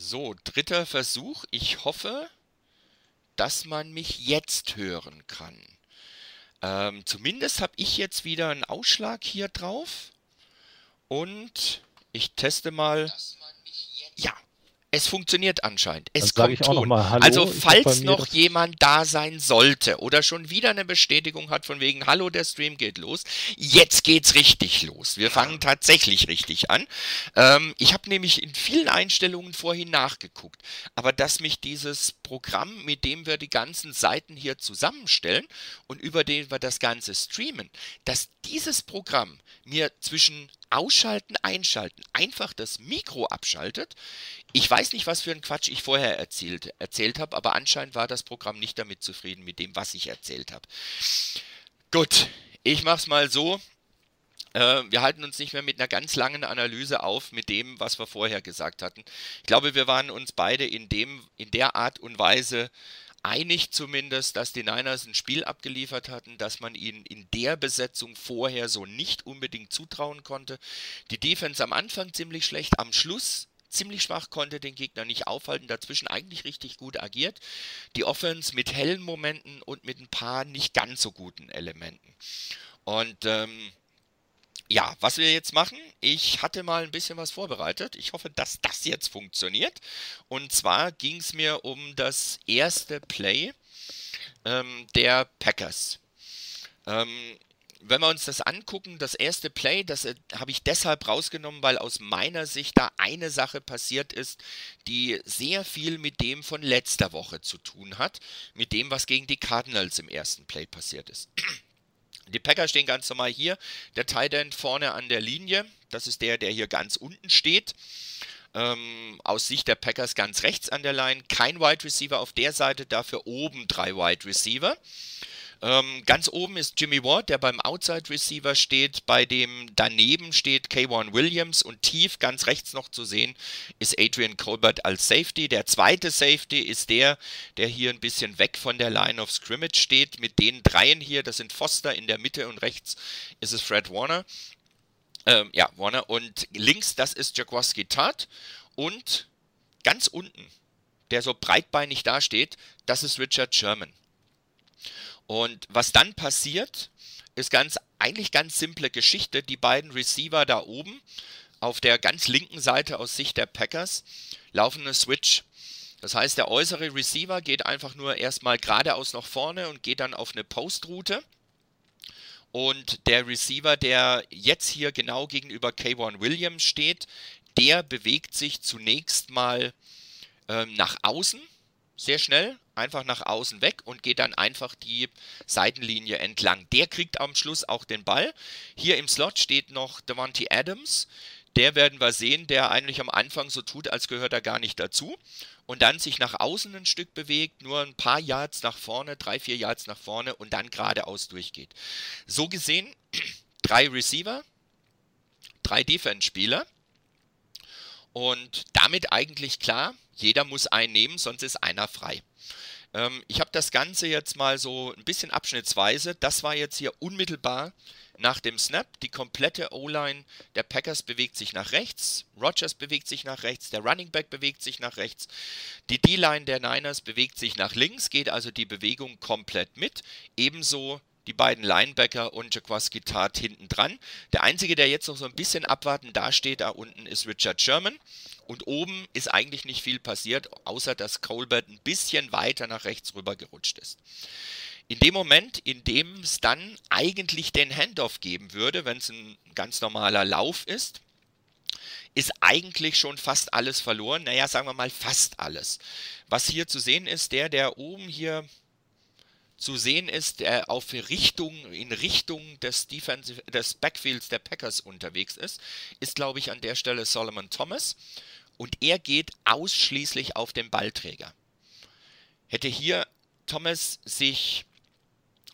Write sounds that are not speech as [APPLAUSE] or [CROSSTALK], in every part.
So, dritter Versuch. Ich hoffe, dass man mich jetzt hören kann. Ähm, zumindest habe ich jetzt wieder einen Ausschlag hier drauf. Und ich teste mal. Ja, es funktioniert anscheinend. Es Dann kommt Ton. mal Hallo. Also falls noch jemand da sein sollte oder schon wieder eine Bestätigung hat von wegen Hallo, der Stream geht los. Jetzt geht's richtig los. Wir fangen tatsächlich richtig an. Ähm, ich habe nämlich in vielen Einstellungen vorhin nachgeguckt, aber dass mich dieses Programm, mit dem wir die ganzen Seiten hier zusammenstellen und über den wir das Ganze streamen, dass dieses Programm mir zwischen Ausschalten, Einschalten einfach das Mikro abschaltet. Ich weiß nicht, was für ein Quatsch ich vorher erzählt, erzählt habe, aber anscheinend war das Programm nicht damit zufrieden mit dem, was ich erzählt habe. Gut, ich mach's mal so. Äh, wir halten uns nicht mehr mit einer ganz langen Analyse auf mit dem, was wir vorher gesagt hatten. Ich glaube, wir waren uns beide in dem, in der Art und Weise einig zumindest, dass die Niners ein Spiel abgeliefert hatten, dass man ihnen in der Besetzung vorher so nicht unbedingt zutrauen konnte. Die Defense am Anfang ziemlich schlecht, am Schluss ziemlich schwach, konnte den Gegner nicht aufhalten, dazwischen eigentlich richtig gut agiert. Die Offense mit hellen Momenten und mit ein paar nicht ganz so guten Elementen. Und ähm, ja, was wir jetzt machen, ich hatte mal ein bisschen was vorbereitet. Ich hoffe, dass das jetzt funktioniert. Und zwar ging es mir um das erste Play ähm, der Packers. Ähm, wenn wir uns das angucken, das erste Play, das äh, habe ich deshalb rausgenommen, weil aus meiner Sicht da eine Sache passiert ist, die sehr viel mit dem von letzter Woche zu tun hat, mit dem, was gegen die Cardinals im ersten Play passiert ist. Die Packers stehen ganz normal hier. Der Tight End vorne an der Linie. Das ist der, der hier ganz unten steht. Ähm, aus Sicht der Packers ganz rechts an der Line. Kein Wide Receiver auf der Seite, dafür oben drei Wide Receiver. Ähm, ganz oben ist Jimmy Ward, der beim Outside Receiver steht. Bei dem daneben steht K1 Williams und tief ganz rechts noch zu sehen ist Adrian Colbert als Safety. Der zweite Safety ist der, der hier ein bisschen weg von der Line of Scrimmage steht. Mit den dreien hier, das sind Foster in der Mitte und rechts ist es Fred Warner. Ähm, ja, Warner. Und links, das ist Jaworski Tart. Und ganz unten, der so breitbeinig dasteht, das ist Richard Sherman. Und was dann passiert, ist ganz eigentlich ganz simple Geschichte. Die beiden Receiver da oben auf der ganz linken Seite aus Sicht der Packers laufen eine Switch. Das heißt, der äußere Receiver geht einfach nur erstmal geradeaus nach vorne und geht dann auf eine Postroute. Und der Receiver, der jetzt hier genau gegenüber K1 Williams steht, der bewegt sich zunächst mal ähm, nach außen, sehr schnell, einfach nach außen weg und geht dann einfach die Seitenlinie entlang. Der kriegt am Schluss auch den Ball. Hier im Slot steht noch Devontae Adams. Der werden wir sehen, der eigentlich am Anfang so tut, als gehört er gar nicht dazu. Und dann sich nach außen ein Stück bewegt, nur ein paar Yards nach vorne, drei, vier Yards nach vorne und dann geradeaus durchgeht. So gesehen, [CLEARS THROAT] drei Receiver, drei Defense-Spieler. Und damit eigentlich klar, jeder muss einen nehmen, sonst ist einer frei. Ähm, ich habe das Ganze jetzt mal so ein bisschen abschnittsweise. Das war jetzt hier unmittelbar nach dem Snap. Die komplette O-Line der Packers bewegt sich nach rechts. Rogers bewegt sich nach rechts. Der Running Back bewegt sich nach rechts. Die D-Line der Niners bewegt sich nach links, geht also die Bewegung komplett mit. Ebenso die beiden Linebacker und Jaquaski Tart hinten dran. Der einzige, der jetzt noch so ein bisschen abwarten dasteht, da unten ist Richard Sherman. Und oben ist eigentlich nicht viel passiert, außer dass Colbert ein bisschen weiter nach rechts rüber gerutscht ist. In dem Moment, in dem es dann eigentlich den Handoff geben würde, wenn es ein ganz normaler Lauf ist, ist eigentlich schon fast alles verloren. Naja, sagen wir mal fast alles. Was hier zu sehen ist, der, der oben hier zu sehen ist, der auf Richtung, in Richtung des, Defensive, des Backfields der Packers unterwegs ist, ist, glaube ich, an der Stelle Solomon Thomas. Und er geht ausschließlich auf den Ballträger. Hätte hier Thomas sich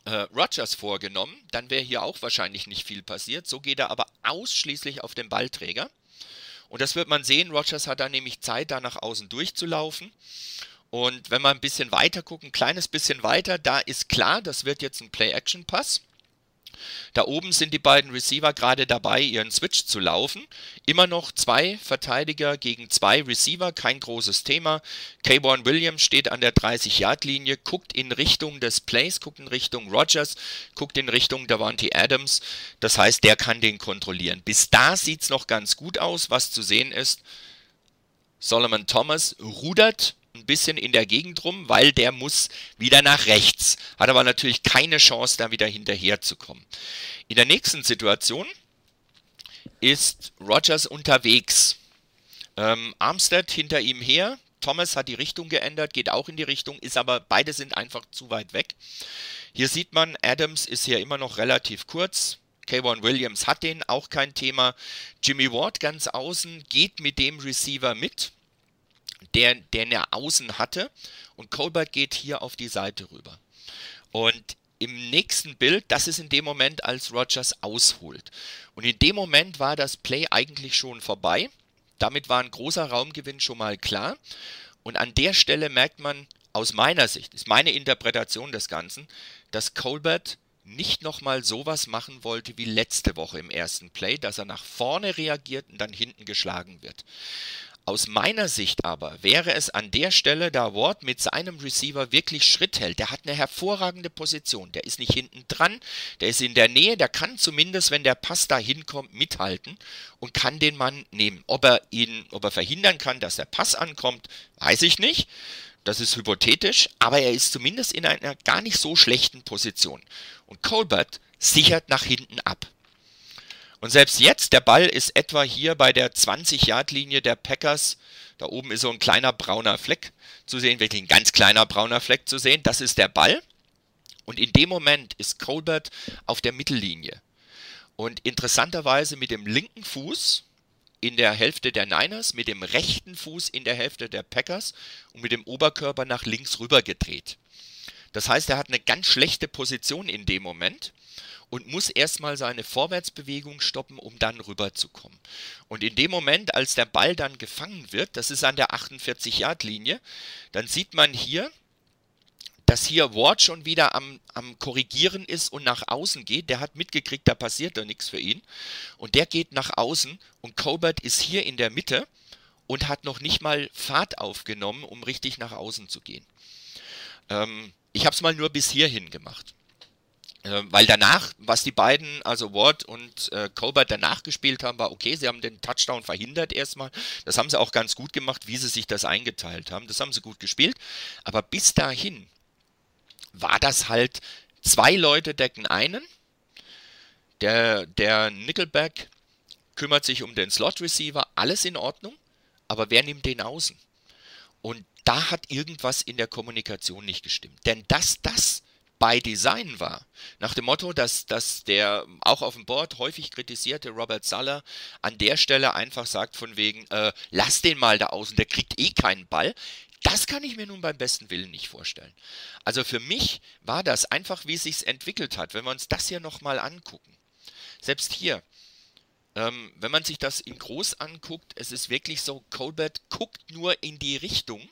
äh, Rogers vorgenommen, dann wäre hier auch wahrscheinlich nicht viel passiert. So geht er aber ausschließlich auf den Ballträger. Und das wird man sehen. Rogers hat dann nämlich Zeit, da nach außen durchzulaufen. Und wenn wir ein bisschen weiter gucken, ein kleines bisschen weiter, da ist klar, das wird jetzt ein Play-Action-Pass. Da oben sind die beiden Receiver gerade dabei, ihren Switch zu laufen. Immer noch zwei Verteidiger gegen zwei Receiver, kein großes Thema. K1 Williams steht an der 30-Yard-Linie, guckt in Richtung des Plays, guckt in Richtung Rogers, guckt in Richtung Davante Adams. Das heißt, der kann den kontrollieren. Bis da sieht es noch ganz gut aus. Was zu sehen ist, Solomon Thomas rudert ein bisschen in der Gegend rum, weil der muss wieder nach rechts. Hat aber natürlich keine Chance, da wieder hinterherzukommen. In der nächsten Situation ist Rogers unterwegs. Ähm, Armstead hinter ihm her. Thomas hat die Richtung geändert, geht auch in die Richtung, ist aber beide sind einfach zu weit weg. Hier sieht man, Adams ist hier immer noch relativ kurz. K1 Williams hat den, auch kein Thema. Jimmy Ward ganz außen geht mit dem Receiver mit der, den er außen hatte. Und Colbert geht hier auf die Seite rüber. Und im nächsten Bild, das ist in dem Moment, als Rogers ausholt. Und in dem Moment war das Play eigentlich schon vorbei. Damit war ein großer Raumgewinn schon mal klar. Und an der Stelle merkt man aus meiner Sicht, ist meine Interpretation des Ganzen, dass Colbert nicht nochmal sowas machen wollte wie letzte Woche im ersten Play, dass er nach vorne reagiert und dann hinten geschlagen wird. Aus meiner Sicht aber wäre es an der Stelle, da Ward mit seinem Receiver wirklich Schritt hält, der hat eine hervorragende Position, der ist nicht hinten dran, der ist in der Nähe, der kann zumindest, wenn der Pass da hinkommt, mithalten und kann den Mann nehmen. Ob er ihn, ob er verhindern kann, dass der Pass ankommt, weiß ich nicht. Das ist hypothetisch, aber er ist zumindest in einer gar nicht so schlechten Position. Und Colbert sichert nach hinten ab. Und selbst jetzt, der Ball ist etwa hier bei der 20-Yard-Linie der Packers. Da oben ist so ein kleiner brauner Fleck zu sehen, wirklich ein ganz kleiner brauner Fleck zu sehen. Das ist der Ball. Und in dem Moment ist Colbert auf der Mittellinie. Und interessanterweise mit dem linken Fuß in der Hälfte der Niners, mit dem rechten Fuß in der Hälfte der Packers und mit dem Oberkörper nach links rüber gedreht. Das heißt, er hat eine ganz schlechte Position in dem Moment und muss erstmal seine Vorwärtsbewegung stoppen, um dann rüberzukommen. Und in dem Moment, als der Ball dann gefangen wird, das ist an der 48-Yard-Linie, dann sieht man hier, dass hier Ward schon wieder am, am Korrigieren ist und nach außen geht. Der hat mitgekriegt, da passiert da nichts für ihn. Und der geht nach außen und Colbert ist hier in der Mitte und hat noch nicht mal Fahrt aufgenommen, um richtig nach außen zu gehen. Ähm, ich habe es mal nur bis hierhin gemacht. Äh, weil danach, was die beiden, also Ward und äh, Colbert danach gespielt haben, war okay, sie haben den Touchdown verhindert erstmal. Das haben sie auch ganz gut gemacht, wie sie sich das eingeteilt haben. Das haben sie gut gespielt. Aber bis dahin war das halt, zwei Leute decken einen. Der, der Nickelback kümmert sich um den Slot Receiver, alles in Ordnung. Aber wer nimmt den außen? Und da hat irgendwas in der Kommunikation nicht gestimmt. Denn dass das by Design war. Nach dem Motto, dass, dass der auch auf dem Board häufig kritisierte Robert Suller an der Stelle einfach sagt von wegen, äh, lass den mal da außen, der kriegt eh keinen Ball. Das kann ich mir nun beim besten Willen nicht vorstellen. Also für mich war das einfach, wie es sich entwickelt hat. Wenn wir uns das hier nochmal angucken. Selbst hier, ähm, wenn man sich das in groß anguckt, es ist wirklich so, Colbert guckt nur in die Richtung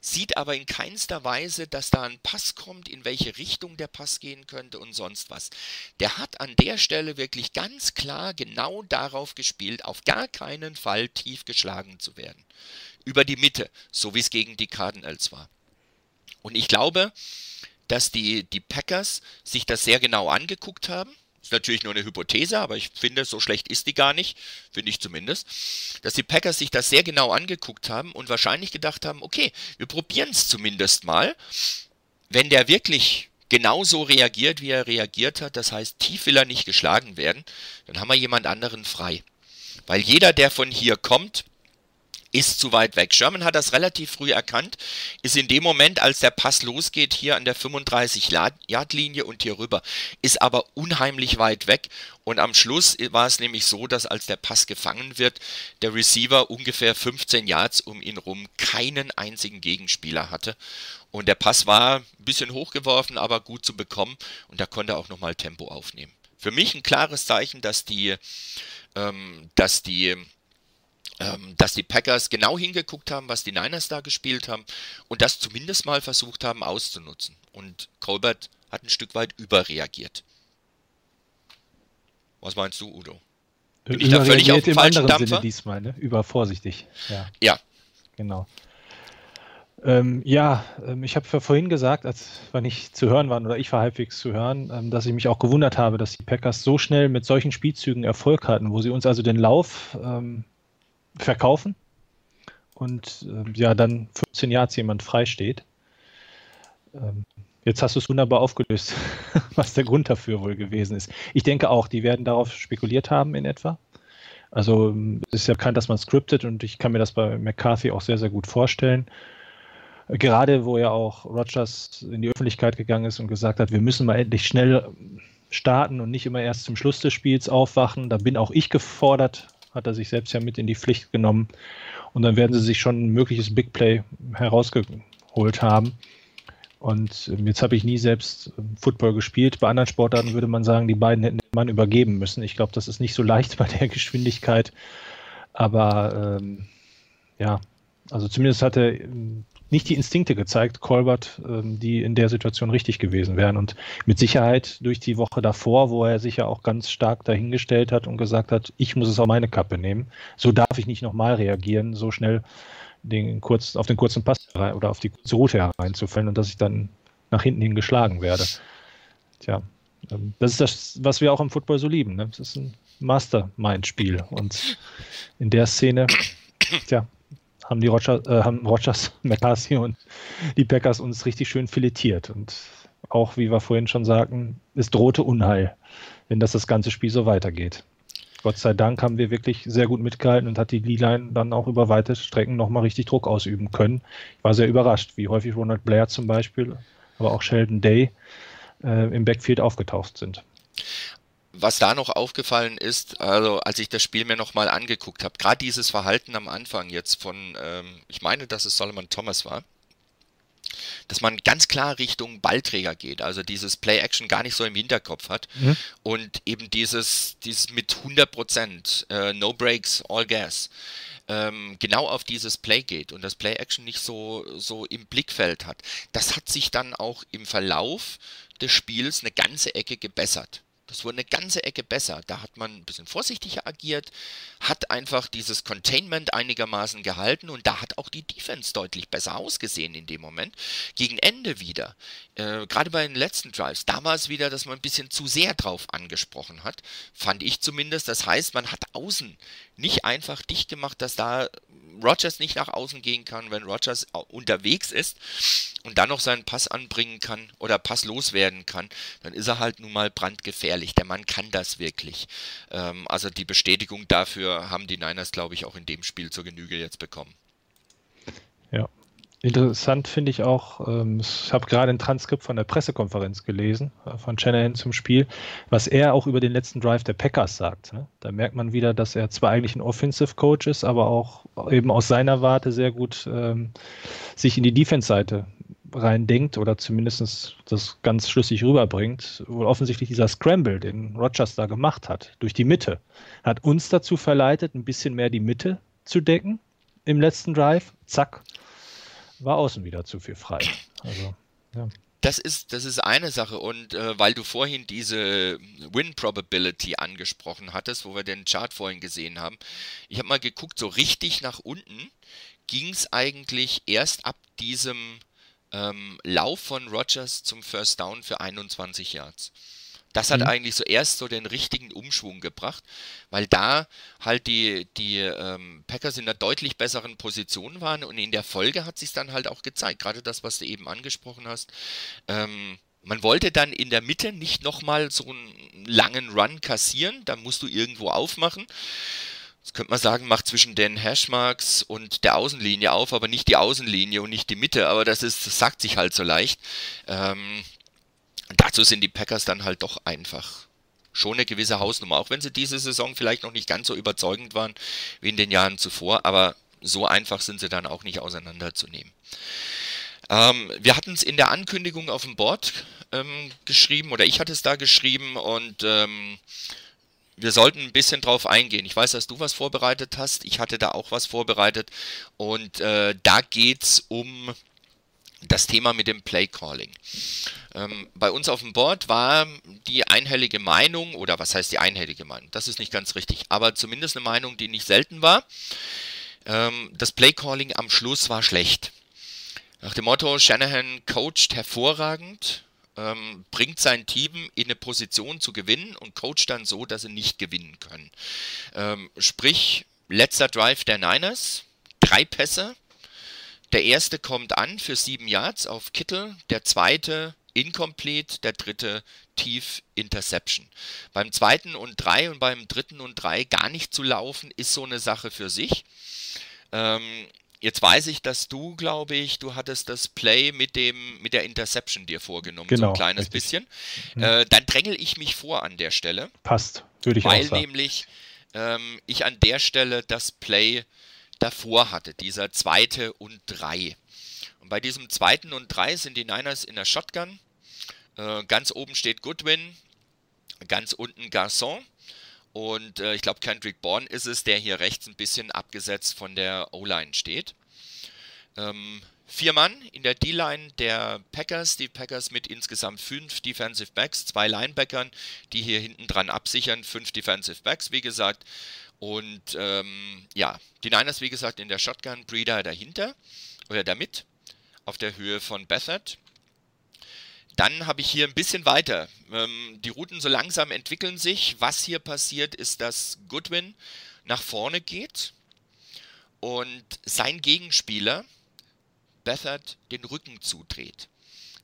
sieht aber in keinster Weise, dass da ein Pass kommt, in welche Richtung der Pass gehen könnte und sonst was. Der hat an der Stelle wirklich ganz klar genau darauf gespielt, auf gar keinen Fall tief geschlagen zu werden. Über die Mitte, so wie es gegen die Cardinals war. Und ich glaube, dass die, die Packers sich das sehr genau angeguckt haben ist natürlich nur eine Hypothese, aber ich finde, so schlecht ist die gar nicht, finde ich zumindest, dass die Packers sich das sehr genau angeguckt haben und wahrscheinlich gedacht haben, okay, wir probieren es zumindest mal. Wenn der wirklich genauso reagiert, wie er reagiert hat, das heißt, tief will er nicht geschlagen werden, dann haben wir jemand anderen frei. Weil jeder, der von hier kommt, ist zu weit weg. Sherman hat das relativ früh erkannt, ist in dem Moment, als der Pass losgeht, hier an der 35-Yard-Linie und hier rüber, ist aber unheimlich weit weg. Und am Schluss war es nämlich so, dass als der Pass gefangen wird, der Receiver ungefähr 15 Yards um ihn rum keinen einzigen Gegenspieler hatte. Und der Pass war ein bisschen hochgeworfen, aber gut zu bekommen und da konnte er auch nochmal Tempo aufnehmen. Für mich ein klares Zeichen, dass die, ähm, dass die dass die Packers genau hingeguckt haben, was die Niners da gespielt haben und das zumindest mal versucht haben auszunutzen. Und Colbert hat ein Stück weit überreagiert. Was meinst du, Udo? Bin ich da völlig auf dem falschen Dampfer? Sinne diesmal, ne? Übervorsichtig. Ja. ja. Genau. Ähm, ja, ähm, ich habe vorhin gesagt, als wir nicht zu hören waren oder ich war halbwegs zu hören, ähm, dass ich mich auch gewundert habe, dass die Packers so schnell mit solchen Spielzügen Erfolg hatten, wo sie uns also den Lauf ähm, verkaufen und äh, ja dann 15 Yards jemand frei steht. Ähm, jetzt hast du es wunderbar aufgelöst, [LAUGHS] was der Grund dafür wohl gewesen ist. Ich denke auch, die werden darauf spekuliert haben in etwa. Also es ist ja bekannt, dass man scriptet und ich kann mir das bei McCarthy auch sehr, sehr gut vorstellen. Gerade wo ja auch Rogers in die Öffentlichkeit gegangen ist und gesagt hat, wir müssen mal endlich schnell starten und nicht immer erst zum Schluss des Spiels aufwachen. Da bin auch ich gefordert, hat er sich selbst ja mit in die Pflicht genommen. Und dann werden sie sich schon ein mögliches Big Play herausgeholt haben. Und ähm, jetzt habe ich nie selbst ähm, Football gespielt. Bei anderen Sportarten würde man sagen, die beiden hätten den Mann übergeben müssen. Ich glaube, das ist nicht so leicht bei der [LAUGHS] Geschwindigkeit. Aber ähm, ja, also zumindest hat ähm, nicht die Instinkte gezeigt, Colbert, ähm, die in der Situation richtig gewesen wären. Und mit Sicherheit durch die Woche davor, wo er sich ja auch ganz stark dahingestellt hat und gesagt hat, ich muss es auf meine Kappe nehmen. So darf ich nicht nochmal reagieren, so schnell den kurz, auf den kurzen Pass oder auf die kurze Route hereinzufallen und dass ich dann nach hinten hin geschlagen werde. Tja, ähm, das ist das, was wir auch im Football so lieben. Ne? Das ist ein Mastermind-Spiel. Und in der Szene, tja, haben die Rogers, äh, haben Rogers, [LAUGHS] McCarthy und die Packers uns richtig schön filetiert. Und auch, wie wir vorhin schon sagten, es drohte Unheil, wenn das das ganze Spiel so weitergeht. Gott sei Dank haben wir wirklich sehr gut mitgehalten und hat die D-Line dann auch über weite Strecken nochmal richtig Druck ausüben können. Ich war sehr überrascht, wie häufig Ronald Blair zum Beispiel, aber auch Sheldon Day äh, im Backfield aufgetaucht sind was da noch aufgefallen ist, also als ich das Spiel mir nochmal angeguckt habe, gerade dieses Verhalten am Anfang jetzt von, ähm, ich meine, dass es Solomon Thomas war, dass man ganz klar Richtung Ballträger geht, also dieses Play-Action gar nicht so im Hinterkopf hat mhm. und eben dieses, dieses mit 100% äh, No Breaks, All Gas ähm, genau auf dieses Play geht und das Play-Action nicht so, so im Blickfeld hat. Das hat sich dann auch im Verlauf des Spiels eine ganze Ecke gebessert. Das wurde eine ganze Ecke besser. Da hat man ein bisschen vorsichtiger agiert, hat einfach dieses Containment einigermaßen gehalten und da hat auch die Defense deutlich besser ausgesehen in dem Moment. Gegen Ende wieder, äh, gerade bei den letzten Drives, da war es wieder, dass man ein bisschen zu sehr drauf angesprochen hat, fand ich zumindest. Das heißt, man hat außen nicht einfach dicht gemacht, dass da Rogers nicht nach außen gehen kann, wenn Rogers unterwegs ist und dann noch seinen Pass anbringen kann oder Pass loswerden kann, dann ist er halt nun mal brandgefährlich. Der Mann kann das wirklich. Ähm, also die Bestätigung dafür haben die Niners, glaube ich, auch in dem Spiel zur Genüge jetzt bekommen. Ja, Interessant finde ich auch, ähm, ich habe gerade ein Transkript von der Pressekonferenz gelesen, äh, von Shanahan zum Spiel, was er auch über den letzten Drive der Packers sagt. Ne? Da merkt man wieder, dass er zwar eigentlich ein Offensive Coach ist, aber auch eben aus seiner Warte sehr gut ähm, sich in die Defense-Seite reindenkt oder zumindest das ganz schlüssig rüberbringt. Wohl offensichtlich dieser Scramble, den Rogers da gemacht hat, durch die Mitte, hat uns dazu verleitet, ein bisschen mehr die Mitte zu decken im letzten Drive. Zack, war außen wieder zu viel frei. Also, ja. Das ist, das ist eine Sache und äh, weil du vorhin diese Win Probability angesprochen hattest, wo wir den Chart vorhin gesehen haben, ich habe mal geguckt, so richtig nach unten ging es eigentlich erst ab diesem ähm, Lauf von Rogers zum First Down für 21 Yards. Das hat mhm. eigentlich so erst so den richtigen Umschwung gebracht, weil da halt die, die ähm, Packers in einer deutlich besseren Position waren und in der Folge hat sich dann halt auch gezeigt, gerade das, was du eben angesprochen hast. Ähm, man wollte dann in der Mitte nicht nochmal so einen langen Run kassieren, da musst du irgendwo aufmachen. Das könnte man sagen, macht zwischen den Hashmarks und der Außenlinie auf, aber nicht die Außenlinie und nicht die Mitte, aber das ist, das sagt sich halt so leicht. Ähm, dazu sind die Packers dann halt doch einfach schon eine gewisse Hausnummer, auch wenn sie diese Saison vielleicht noch nicht ganz so überzeugend waren wie in den Jahren zuvor, aber so einfach sind sie dann auch nicht auseinanderzunehmen. Ähm, wir hatten es in der Ankündigung auf dem Board ähm, geschrieben, oder ich hatte es da geschrieben und ähm, wir sollten ein bisschen drauf eingehen. Ich weiß, dass du was vorbereitet hast, ich hatte da auch was vorbereitet und äh, da geht es um das Thema mit dem Play Calling. Ähm, bei uns auf dem Board war die einhellige Meinung, oder was heißt die einhellige Meinung? Das ist nicht ganz richtig, aber zumindest eine Meinung, die nicht selten war. Ähm, das Play Calling am Schluss war schlecht. Nach dem Motto, Shanahan coacht hervorragend, ähm, bringt sein Team in eine Position zu gewinnen und coacht dann so, dass sie nicht gewinnen können. Ähm, sprich, letzter Drive der Niners, drei Pässe. Der erste kommt an für sieben Yards auf Kittel, der zweite incomplete, der dritte tief Interception. Beim zweiten und drei und beim dritten und drei gar nicht zu laufen, ist so eine Sache für sich. Ähm, Jetzt weiß ich, dass du, glaube ich, du hattest das Play mit dem mit der Interception dir vorgenommen, genau, so ein genau, kleines richtig. bisschen. Mhm. Äh, dann drängel ich mich vor an der Stelle. Passt, würde ich weil auch sagen. nämlich ähm, ich an der Stelle das Play davor hatte, dieser zweite und drei. Und bei diesem zweiten und drei sind die Niners in der Shotgun. Äh, ganz oben steht Goodwin, ganz unten Garçon. Und äh, ich glaube, Kendrick Bourne ist es, der hier rechts ein bisschen abgesetzt von der O-Line steht. Ähm, vier Mann in der D-Line der Packers. Die Packers mit insgesamt fünf Defensive Backs, zwei Linebackern, die hier hinten dran absichern. Fünf Defensive Backs, wie gesagt. Und ähm, ja, die Niners, wie gesagt, in der Shotgun, Breeder dahinter oder damit auf der Höhe von Bethard. Dann habe ich hier ein bisschen weiter. Ähm, die Routen so langsam entwickeln sich. Was hier passiert, ist, dass Goodwin nach vorne geht und sein Gegenspieler Bethard den Rücken zudreht.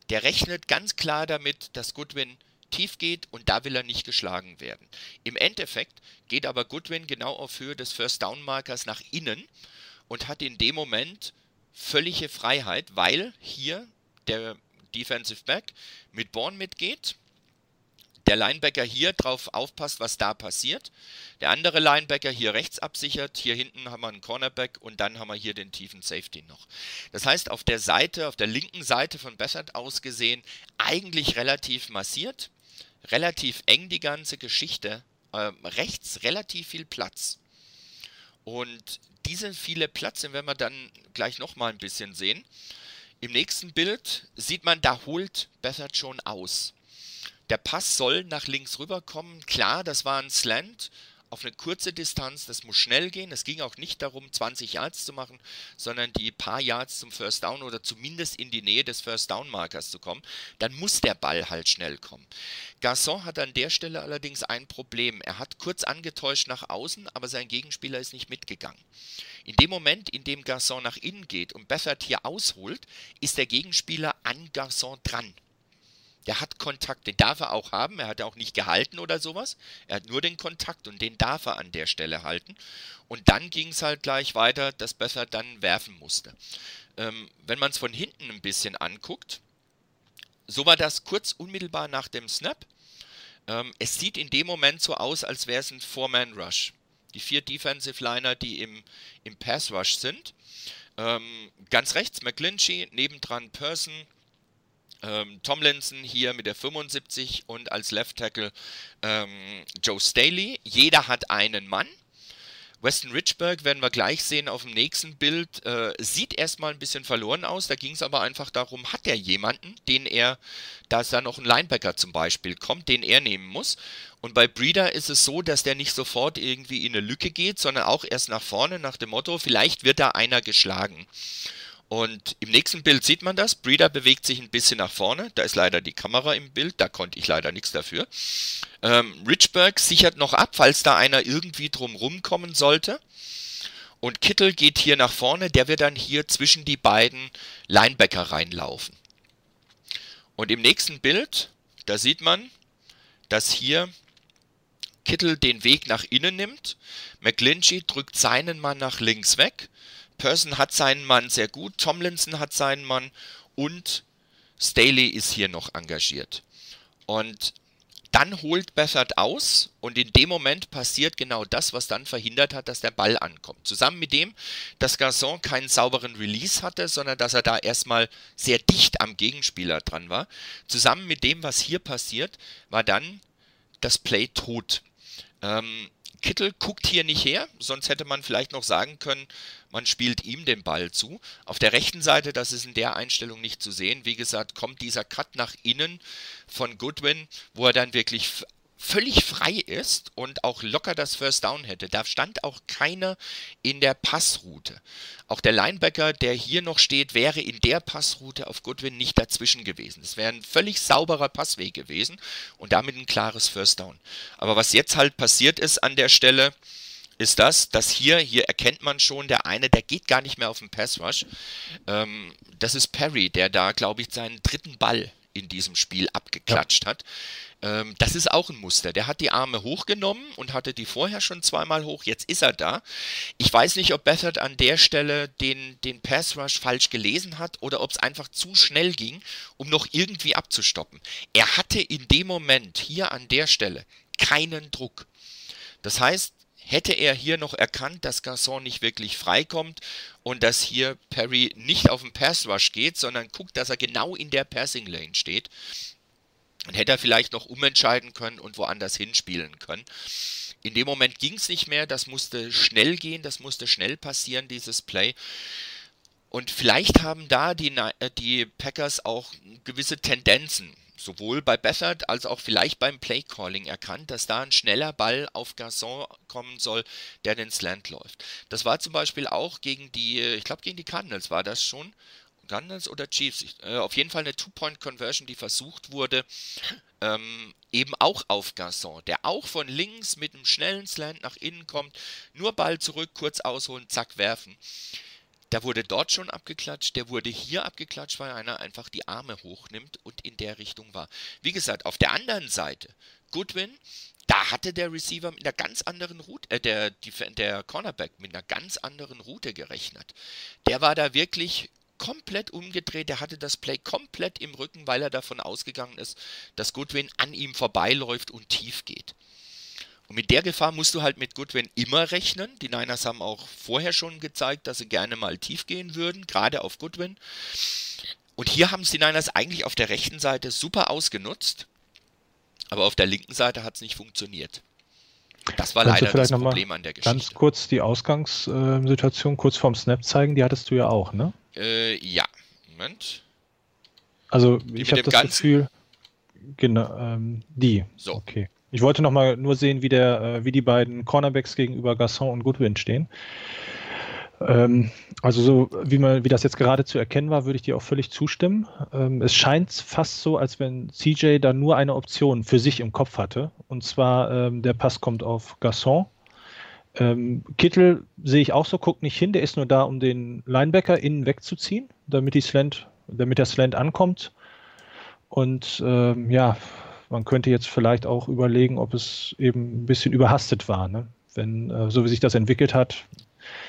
Der rechnet ganz klar damit, dass Goodwin tief geht und da will er nicht geschlagen werden. Im Endeffekt geht aber Goodwin genau auf Höhe des First Down Markers nach innen und hat in dem Moment völlige Freiheit, weil hier der Defensive Back mit Born mitgeht. Der Linebacker hier drauf aufpasst, was da passiert. Der andere Linebacker hier rechts absichert. Hier hinten haben wir einen Cornerback und dann haben wir hier den tiefen Safety noch. Das heißt, auf der Seite, auf der linken Seite von Bessert aus gesehen, eigentlich relativ massiert, relativ eng die ganze Geschichte. Äh, rechts relativ viel Platz. Und diese viele Platz, den werden wir dann gleich nochmal ein bisschen sehen. Im nächsten Bild sieht man, da holt Bethard schon aus. Der Pass soll nach links rüberkommen. Klar, das war ein Slant auf eine kurze Distanz. Das muss schnell gehen. Es ging auch nicht darum, 20 Yards zu machen, sondern die paar Yards zum First Down oder zumindest in die Nähe des First Down Markers zu kommen. Dann muss der Ball halt schnell kommen. Garçon hat an der Stelle allerdings ein Problem. Er hat kurz angetäuscht nach außen, aber sein Gegenspieler ist nicht mitgegangen. In dem Moment, in dem Garçon nach innen geht und Bethard hier ausholt, ist der Gegenspieler an Garçon dran. Der hat Kontakt, den darf er auch haben. Er hat auch nicht gehalten oder sowas. Er hat nur den Kontakt und den darf er an der Stelle halten. Und dann ging es halt gleich weiter, dass Bethard dann werfen musste. Ähm, wenn man es von hinten ein bisschen anguckt, so war das kurz unmittelbar nach dem Snap. Ähm, es sieht in dem Moment so aus, als wäre es ein Four-Man-Rush die vier Defensive Liner, die im, im Pass Rush sind. Ähm, ganz rechts McClinchy, nebendran Person, ähm, Tomlinson hier mit der 75 und als Left Tackle ähm, Joe Staley. Jeder hat einen Mann. Weston Richburg werden wir gleich sehen auf dem nächsten Bild. Äh, sieht erstmal ein bisschen verloren aus. Da ging es aber einfach darum, hat er jemanden, den er, dass da noch ein Linebacker zum Beispiel kommt, den er nehmen muss. Und bei Breeder ist es so, dass der nicht sofort irgendwie in eine Lücke geht, sondern auch erst nach vorne nach dem Motto, vielleicht wird da einer geschlagen. Und im nächsten Bild sieht man das. Breeder bewegt sich ein bisschen nach vorne. Da ist leider die Kamera im Bild. Da konnte ich leider nichts dafür. Ähm, Richburg sichert noch ab, falls da einer irgendwie drum kommen sollte. Und Kittel geht hier nach vorne. Der wird dann hier zwischen die beiden Linebacker reinlaufen. Und im nächsten Bild, da sieht man, dass hier Kittel den Weg nach innen nimmt. McGlinchey drückt seinen Mann nach links weg. Person hat seinen Mann sehr gut, Tomlinson hat seinen Mann und Staley ist hier noch engagiert. Und dann holt Bethard aus und in dem Moment passiert genau das, was dann verhindert hat, dass der Ball ankommt. Zusammen mit dem, dass Garçon keinen sauberen Release hatte, sondern dass er da erstmal sehr dicht am Gegenspieler dran war. Zusammen mit dem, was hier passiert, war dann das Play tot. Ähm, Kittel guckt hier nicht her, sonst hätte man vielleicht noch sagen können, man spielt ihm den Ball zu. Auf der rechten Seite, das ist in der Einstellung nicht zu sehen, wie gesagt, kommt dieser Cut nach innen von Goodwin, wo er dann wirklich völlig frei ist und auch locker das First Down hätte. Da stand auch keiner in der Passroute. Auch der Linebacker, der hier noch steht, wäre in der Passroute auf Goodwin nicht dazwischen gewesen. Es wäre ein völlig sauberer Passweg gewesen und damit ein klares First Down. Aber was jetzt halt passiert ist an der Stelle, ist das, dass hier, hier erkennt man schon, der eine, der geht gar nicht mehr auf den Pass Rush. Ähm, das ist Perry, der da, glaube ich, seinen dritten Ball in diesem Spiel abgeklatscht ja. hat. Ähm, das ist auch ein Muster. Der hat die Arme hochgenommen und hatte die vorher schon zweimal hoch. Jetzt ist er da. Ich weiß nicht, ob Bethard an der Stelle den, den Pass Rush falsch gelesen hat oder ob es einfach zu schnell ging, um noch irgendwie abzustoppen. Er hatte in dem Moment hier an der Stelle keinen Druck. Das heißt, hätte er hier noch erkannt, dass Garçon nicht wirklich freikommt und dass hier Perry nicht auf den Pass Rush geht, sondern guckt, dass er genau in der Passing Lane steht, dann hätte er vielleicht noch umentscheiden können und woanders hinspielen können. In dem Moment ging es nicht mehr, das musste schnell gehen, das musste schnell passieren, dieses Play. Und vielleicht haben da die, äh, die Packers auch gewisse Tendenzen, sowohl bei Bethard als auch vielleicht beim Playcalling erkannt, dass da ein schneller Ball auf Garçon kommen soll, der den Slant läuft. Das war zum Beispiel auch gegen die, ich glaube gegen die Cardinals war das schon, Cardinals oder Chiefs, äh, auf jeden Fall eine Two-Point-Conversion, die versucht wurde, ähm, eben auch auf Garçon, der auch von links mit einem schnellen Slant nach innen kommt, nur Ball zurück, kurz ausholen, zack, werfen. Da wurde dort schon abgeklatscht, der wurde hier abgeklatscht, weil einer einfach die Arme hochnimmt und in der Richtung war. Wie gesagt, auf der anderen Seite, Goodwin, da hatte der Receiver mit einer ganz anderen Route, äh, der, der Cornerback mit einer ganz anderen Route gerechnet. Der war da wirklich komplett umgedreht. Er hatte das Play komplett im Rücken, weil er davon ausgegangen ist, dass Goodwin an ihm vorbeiläuft und tief geht. Und mit der Gefahr musst du halt mit Goodwin immer rechnen. Die Niners haben auch vorher schon gezeigt, dass sie gerne mal tief gehen würden, gerade auf Goodwin. Und hier haben es die Niners eigentlich auf der rechten Seite super ausgenutzt, aber auf der linken Seite hat es nicht funktioniert. Das war Kannst leider das Problem an der Geschichte. Ganz kurz die Ausgangssituation kurz vorm Snap zeigen, die hattest du ja auch, ne? Äh, ja. Moment. Also die ich habe das? Gefühl, genau, ähm, die. So. Okay. Ich wollte noch mal nur sehen, wie der, äh, wie die beiden Cornerbacks gegenüber Gasson und Goodwin stehen. Ähm, also so wie man, wie das jetzt gerade zu erkennen war, würde ich dir auch völlig zustimmen. Ähm, es scheint fast so, als wenn CJ da nur eine Option für sich im Kopf hatte. Und zwar ähm, der Pass kommt auf Gasson. Ähm, Kittel sehe ich auch so, guckt nicht hin, der ist nur da, um den Linebacker innen wegzuziehen, damit die Slant, damit der Slant ankommt. Und ähm, ja, man könnte jetzt vielleicht auch überlegen, ob es eben ein bisschen überhastet war, ne? wenn äh, so wie sich das entwickelt hat,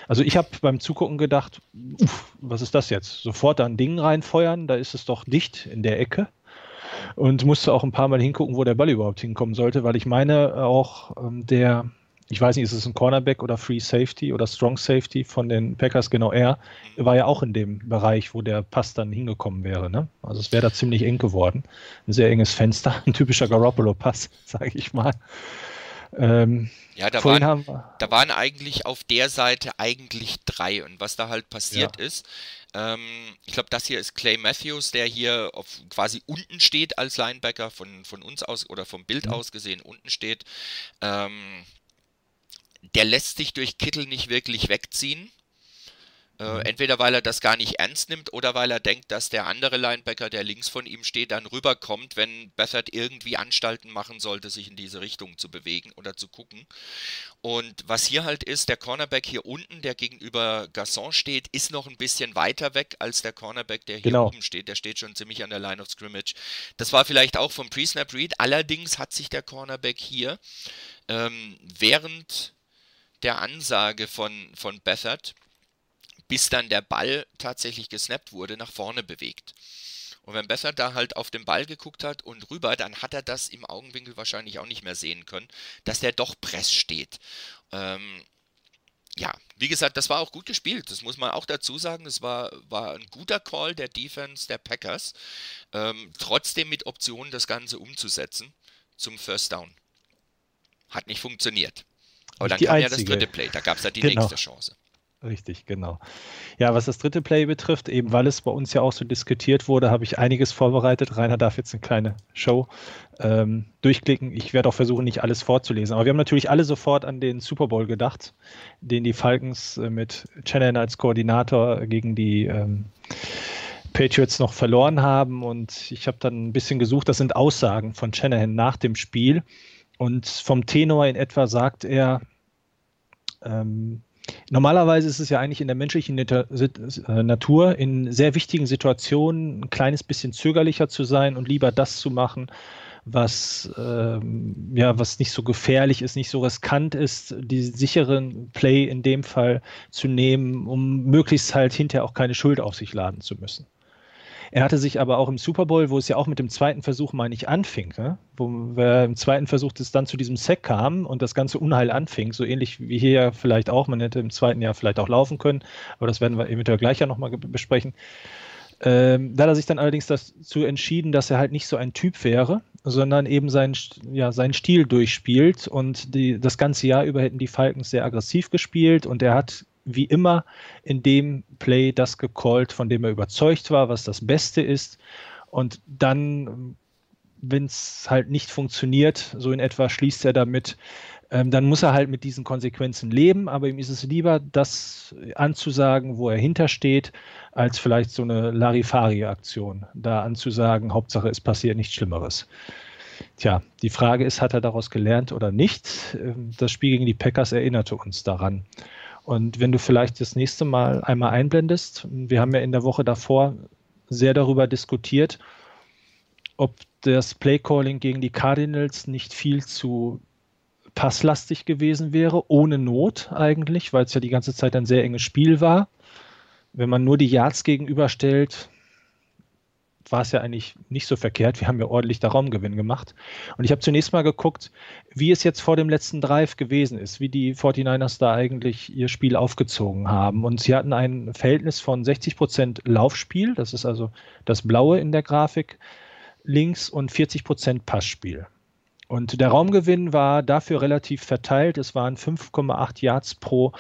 also ich habe beim Zugucken gedacht, uff, was ist das jetzt? Sofort da ein Ding reinfeuern, da ist es doch dicht in der Ecke. Und musste auch ein paar Mal hingucken, wo der Ball überhaupt hinkommen sollte, weil ich meine auch ähm, der, ich weiß nicht, ist es ein Cornerback oder Free Safety oder Strong Safety von den Packers, genau er, war ja auch in dem Bereich, wo der Pass dann hingekommen wäre. Ne? Also es wäre da ziemlich eng geworden. Ein sehr enges Fenster, ein typischer Garoppolo-Pass, [LAUGHS] sage ich mal. Ähm, ja, da waren, da waren eigentlich auf der Seite eigentlich drei. Und was da halt passiert ja. ist, ähm, ich glaube, das hier ist Clay Matthews, der hier auf, quasi unten steht als Linebacker, von, von uns aus oder vom Bild mhm. aus gesehen unten steht. Ähm, der lässt sich durch Kittel nicht wirklich wegziehen. Äh, mhm. entweder weil er das gar nicht ernst nimmt oder weil er denkt, dass der andere Linebacker, der links von ihm steht, dann rüberkommt, wenn Bethard irgendwie Anstalten machen sollte, sich in diese Richtung zu bewegen oder zu gucken. Und was hier halt ist, der Cornerback hier unten, der gegenüber Gasson steht, ist noch ein bisschen weiter weg als der Cornerback, der hier genau. oben steht. Der steht schon ziemlich an der Line of Scrimmage. Das war vielleicht auch vom Pre-Snap Read. Allerdings hat sich der Cornerback hier ähm, während der Ansage von, von Bethard bis dann der Ball tatsächlich gesnappt wurde, nach vorne bewegt. Und wenn Besser da halt auf den Ball geguckt hat und rüber, dann hat er das im Augenwinkel wahrscheinlich auch nicht mehr sehen können, dass der doch Press steht. Ähm, ja, wie gesagt, das war auch gut gespielt. Das muss man auch dazu sagen. Das war, war ein guter Call der Defense der Packers. Ähm, trotzdem mit Optionen, das Ganze umzusetzen zum First Down. Hat nicht funktioniert. Aber dann kam einzige. ja das dritte Play, da gab es ja die genau. nächste Chance. Richtig, genau. Ja, was das dritte Play betrifft, eben weil es bei uns ja auch so diskutiert wurde, habe ich einiges vorbereitet. Rainer darf jetzt eine kleine Show ähm, durchklicken. Ich werde auch versuchen, nicht alles vorzulesen. Aber wir haben natürlich alle sofort an den Super Bowl gedacht, den die Falcons äh, mit Shannon als Koordinator gegen die ähm, Patriots noch verloren haben. Und ich habe dann ein bisschen gesucht, das sind Aussagen von Shanahan nach dem Spiel. Und vom Tenor in etwa sagt er, ähm, Normalerweise ist es ja eigentlich in der menschlichen äh, Natur, in sehr wichtigen Situationen ein kleines bisschen zögerlicher zu sein und lieber das zu machen, was, ähm, ja, was nicht so gefährlich ist, nicht so riskant ist, die sicheren Play in dem Fall zu nehmen, um möglichst halt hinterher auch keine Schuld auf sich laden zu müssen. Er hatte sich aber auch im Super Bowl, wo es ja auch mit dem zweiten Versuch mal nicht anfing, ne? wo wir im zweiten Versuch es dann zu diesem Sack kam und das ganze Unheil anfing, so ähnlich wie hier ja vielleicht auch, man hätte im zweiten Jahr vielleicht auch laufen können, aber das werden wir eventuell gleich ja nochmal besprechen. Ähm, da hat er sich dann allerdings dazu entschieden, dass er halt nicht so ein Typ wäre, sondern eben seinen, ja, seinen Stil durchspielt. Und die, das ganze Jahr über hätten die Falcons sehr aggressiv gespielt und er hat wie immer in dem Play das gecallt, von dem er überzeugt war, was das Beste ist. Und dann, wenn es halt nicht funktioniert, so in etwa schließt er damit, ähm, dann muss er halt mit diesen Konsequenzen leben, aber ihm ist es lieber, das anzusagen, wo er hintersteht, als vielleicht so eine Larifari-Aktion, da anzusagen, Hauptsache es passiert nichts Schlimmeres. Tja, die Frage ist, hat er daraus gelernt oder nicht? Ähm, das Spiel gegen die Packers erinnerte uns daran. Und wenn du vielleicht das nächste Mal einmal einblendest, wir haben ja in der Woche davor sehr darüber diskutiert, ob das Playcalling gegen die Cardinals nicht viel zu passlastig gewesen wäre, ohne Not eigentlich, weil es ja die ganze Zeit ein sehr enges Spiel war. Wenn man nur die Yards gegenüberstellt, war es ja eigentlich nicht so verkehrt. Wir haben ja ordentlich da Raumgewinn gemacht. Und ich habe zunächst mal geguckt, wie es jetzt vor dem letzten Drive gewesen ist, wie die 49ers da eigentlich ihr Spiel aufgezogen haben. Und sie hatten ein Verhältnis von 60 Prozent Laufspiel, das ist also das Blaue in der Grafik, links und 40 Prozent Passspiel. Und der Raumgewinn war dafür relativ verteilt. Es waren 5,8 Yards pro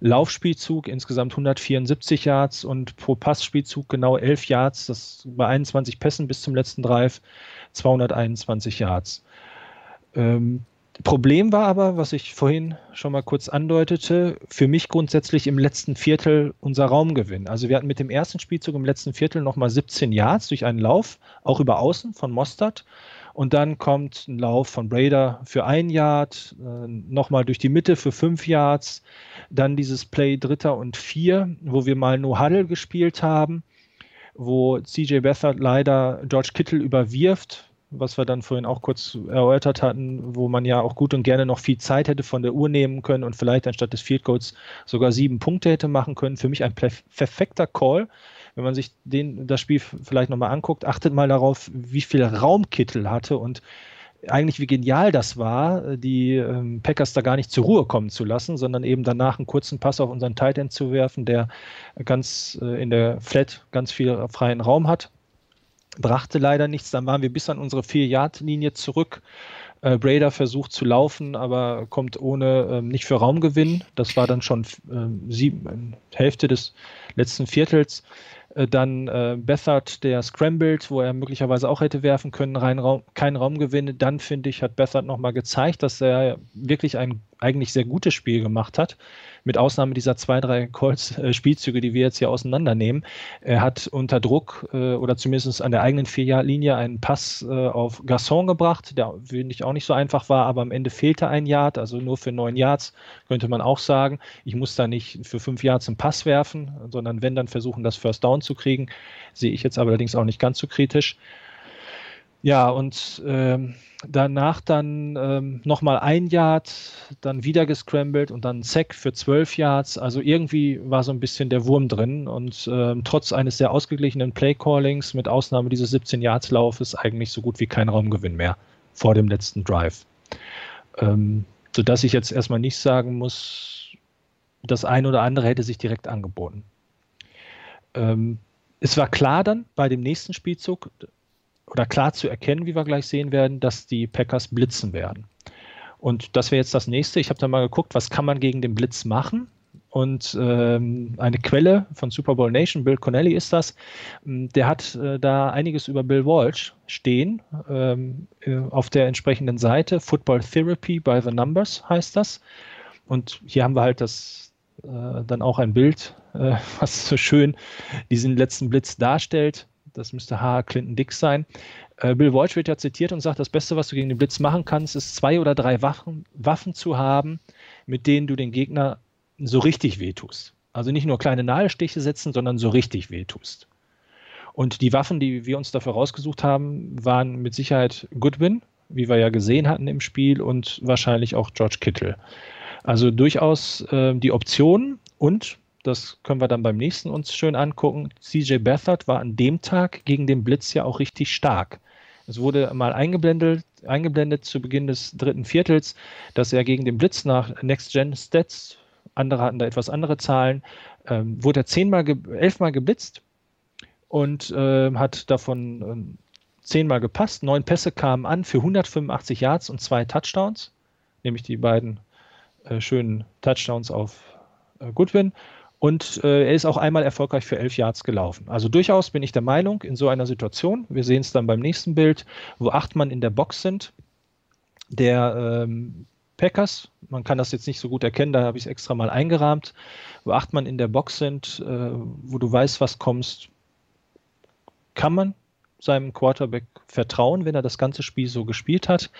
Laufspielzug, insgesamt 174 Yards und pro Passspielzug genau 11 Yards. Das bei 21 Pässen bis zum letzten Drive 221 Yards. Ähm, Problem war aber, was ich vorhin schon mal kurz andeutete, für mich grundsätzlich im letzten Viertel unser Raumgewinn. Also wir hatten mit dem ersten Spielzug im letzten Viertel nochmal 17 Yards durch einen Lauf, auch über Außen von Mostert. Und dann kommt ein Lauf von Brader für ein Yard, äh, nochmal durch die Mitte für fünf Yards. Dann dieses Play Dritter und Vier, wo wir mal No Huddle gespielt haben, wo CJ Beathard leider George Kittle überwirft, was wir dann vorhin auch kurz erörtert hatten, wo man ja auch gut und gerne noch viel Zeit hätte von der Uhr nehmen können und vielleicht anstatt des Field Goals sogar sieben Punkte hätte machen können. Für mich ein perfekter Call wenn man sich den, das Spiel vielleicht nochmal anguckt, achtet mal darauf, wie viel Raum Kittel hatte und eigentlich wie genial das war, die ähm, Packers da gar nicht zur Ruhe kommen zu lassen, sondern eben danach einen kurzen Pass auf unseren Tight End zu werfen, der ganz äh, in der Flat ganz viel freien Raum hat. Brachte leider nichts, dann waren wir bis an unsere 4-Yard-Linie zurück. Äh, Brader versucht zu laufen, aber kommt ohne ähm, nicht für Raumgewinn. Das war dann schon äh, sieben, Hälfte des letzten Viertels. Äh, dann äh, Bethard, der scrambled, wo er möglicherweise auch hätte werfen können, rein Raum, kein Raumgewinn. Dann finde ich, hat Bethard nochmal gezeigt, dass er wirklich ein eigentlich sehr gutes Spiel gemacht hat mit Ausnahme dieser zwei, drei Colts-Spielzüge, die wir jetzt hier auseinandernehmen. Er hat unter Druck äh, oder zumindest an der eigenen Vierjahrlinie einen Pass äh, auf Gasson gebracht, der ich auch nicht so einfach war, aber am Ende fehlte ein Yard, also nur für neun Yards könnte man auch sagen. Ich muss da nicht für fünf Yards einen Pass werfen, sondern wenn dann versuchen, das First Down zu kriegen. Sehe ich jetzt allerdings auch nicht ganz so kritisch. Ja, und ähm, danach dann ähm, nochmal ein Yard, dann wieder gescrambled und dann Sack für zwölf Yards. Also irgendwie war so ein bisschen der Wurm drin und ähm, trotz eines sehr ausgeglichenen Playcallings, mit Ausnahme dieses 17 Yards Laufes, eigentlich so gut wie kein Raumgewinn mehr vor dem letzten Drive. Ähm, sodass ich jetzt erstmal nicht sagen muss, das eine oder andere hätte sich direkt angeboten. Ähm, es war klar dann bei dem nächsten Spielzug, oder klar zu erkennen, wie wir gleich sehen werden, dass die Packers blitzen werden. Und das wäre jetzt das nächste. Ich habe da mal geguckt, was kann man gegen den Blitz machen? Und ähm, eine Quelle von Super Bowl Nation, Bill Connelly ist das, ähm, der hat äh, da einiges über Bill Walsh stehen ähm, äh, auf der entsprechenden Seite. Football Therapy by the Numbers heißt das. Und hier haben wir halt das äh, dann auch ein Bild, äh, [LAUGHS] was so schön diesen letzten Blitz darstellt. Das müsste H. Clinton Dix sein. Äh, Bill Walsh wird ja zitiert und sagt, das Beste, was du gegen den Blitz machen kannst, ist zwei oder drei Waffen, Waffen zu haben, mit denen du den Gegner so richtig wehtust. Also nicht nur kleine Nadelstiche setzen, sondern so richtig wehtust. Und die Waffen, die wir uns dafür rausgesucht haben, waren mit Sicherheit Goodwin, wie wir ja gesehen hatten im Spiel, und wahrscheinlich auch George Kittle. Also durchaus äh, die Optionen und das können wir dann beim nächsten uns schön angucken. CJ Beathard war an dem Tag gegen den Blitz ja auch richtig stark. Es wurde mal eingeblendet, eingeblendet zu Beginn des dritten Viertels, dass er gegen den Blitz nach Next Gen Stats andere hatten da etwas andere Zahlen, ähm, wurde er zehnmal, ge elfmal geblitzt und äh, hat davon äh, zehnmal gepasst. Neun Pässe kamen an für 185 Yards und zwei Touchdowns, nämlich die beiden äh, schönen Touchdowns auf äh, Goodwin. Und äh, er ist auch einmal erfolgreich für elf Yards gelaufen. Also durchaus bin ich der Meinung, in so einer Situation, wir sehen es dann beim nächsten Bild, wo acht Mann in der Box sind, der ähm, Packers. Man kann das jetzt nicht so gut erkennen, da habe ich es extra mal eingerahmt. Wo acht Mann in der Box sind, äh, wo du weißt, was kommst, kann man seinem Quarterback vertrauen, wenn er das ganze Spiel so gespielt hat.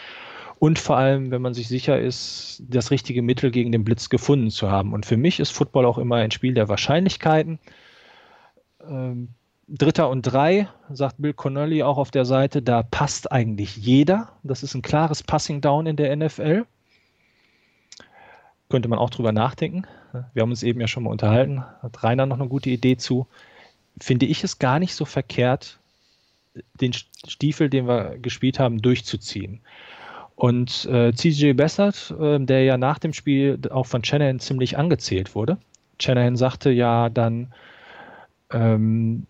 Und vor allem, wenn man sich sicher ist, das richtige Mittel gegen den Blitz gefunden zu haben. Und für mich ist Football auch immer ein Spiel der Wahrscheinlichkeiten. Ähm, Dritter und drei, sagt Bill Connolly auch auf der Seite, da passt eigentlich jeder. Das ist ein klares Passing Down in der NFL könnte man auch drüber nachdenken. Wir haben uns eben ja schon mal unterhalten, hat Rainer noch eine gute Idee zu. Finde ich es gar nicht so verkehrt, den Stiefel, den wir gespielt haben, durchzuziehen. Und äh, CJ Bessert, äh, der ja nach dem Spiel auch von Shanahan ziemlich angezählt wurde, Shanahan sagte ja dann, ähm,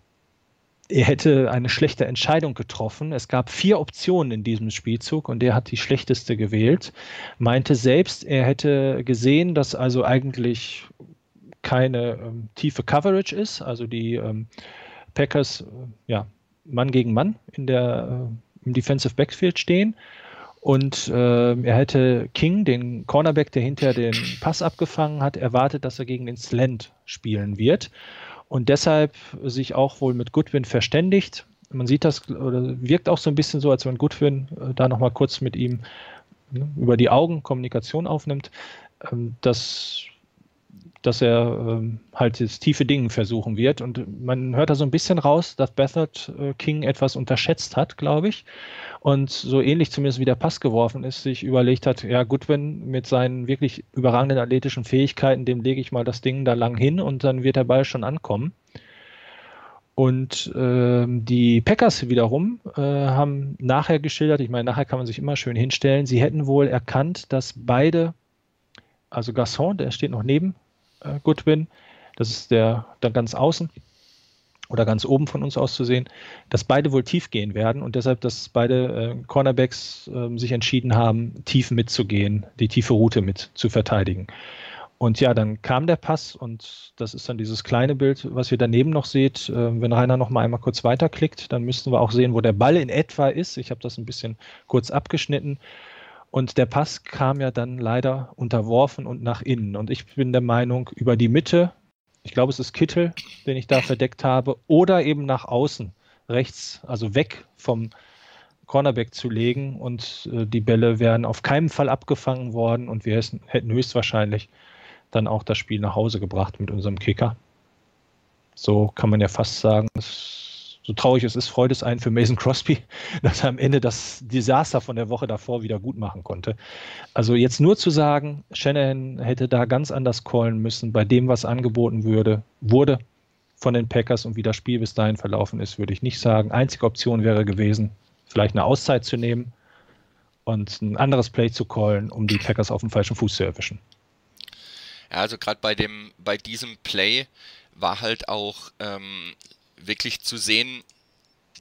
er hätte eine schlechte Entscheidung getroffen. Es gab vier Optionen in diesem Spielzug und er hat die schlechteste gewählt. Meinte selbst, er hätte gesehen, dass also eigentlich keine ähm, tiefe Coverage ist, also die ähm, Packers äh, ja, Mann gegen Mann in der, äh, im Defensive Backfield stehen. Und äh, er hätte King, den Cornerback, der hinter den Pass abgefangen hat, erwartet, dass er gegen den Slant spielen wird und deshalb sich auch wohl mit Goodwin verständigt. Man sieht das oder wirkt auch so ein bisschen so, als wenn Goodwin äh, da nochmal kurz mit ihm ne, über die Augen Kommunikation aufnimmt, ähm, dass, dass er ähm, halt das tiefe Dingen versuchen wird. Und man hört da so ein bisschen raus, dass Bethard äh, King etwas unterschätzt hat, glaube ich und so ähnlich zumindest wie der Pass geworfen ist, sich überlegt hat, ja Goodwin mit seinen wirklich überragenden athletischen Fähigkeiten, dem lege ich mal das Ding da lang hin und dann wird der Ball schon ankommen. Und äh, die Packers wiederum äh, haben nachher geschildert, ich meine, nachher kann man sich immer schön hinstellen, sie hätten wohl erkannt, dass beide, also Gasson, der steht noch neben äh, Goodwin, das ist der dann ganz außen, oder ganz oben von uns aus zu sehen, dass beide wohl tief gehen werden und deshalb, dass beide äh, Cornerbacks äh, sich entschieden haben, tief mitzugehen, die tiefe Route mit zu verteidigen. Und ja, dann kam der Pass und das ist dann dieses kleine Bild, was ihr daneben noch seht. Äh, wenn Rainer noch mal einmal kurz weiterklickt, dann müssten wir auch sehen, wo der Ball in etwa ist. Ich habe das ein bisschen kurz abgeschnitten. Und der Pass kam ja dann leider unterworfen und nach innen. Und ich bin der Meinung, über die Mitte ich glaube, es ist Kittel, den ich da verdeckt habe, oder eben nach außen, rechts, also weg vom Cornerback zu legen und äh, die Bälle wären auf keinen Fall abgefangen worden und wir hätten höchstwahrscheinlich dann auch das Spiel nach Hause gebracht mit unserem Kicker. So kann man ja fast sagen, es so traurig es ist, freut es einen für Mason Crosby, [LAUGHS] dass er am Ende das Desaster von der Woche davor wieder gut machen konnte. Also jetzt nur zu sagen, Shanahan hätte da ganz anders callen müssen bei dem, was angeboten würde, wurde von den Packers und wie das Spiel bis dahin verlaufen ist, würde ich nicht sagen. Einzige Option wäre gewesen, vielleicht eine Auszeit zu nehmen und ein anderes Play zu callen, um die Packers auf dem falschen Fuß zu erwischen. Ja, also gerade bei dem, bei diesem Play war halt auch ähm, wirklich zu sehen,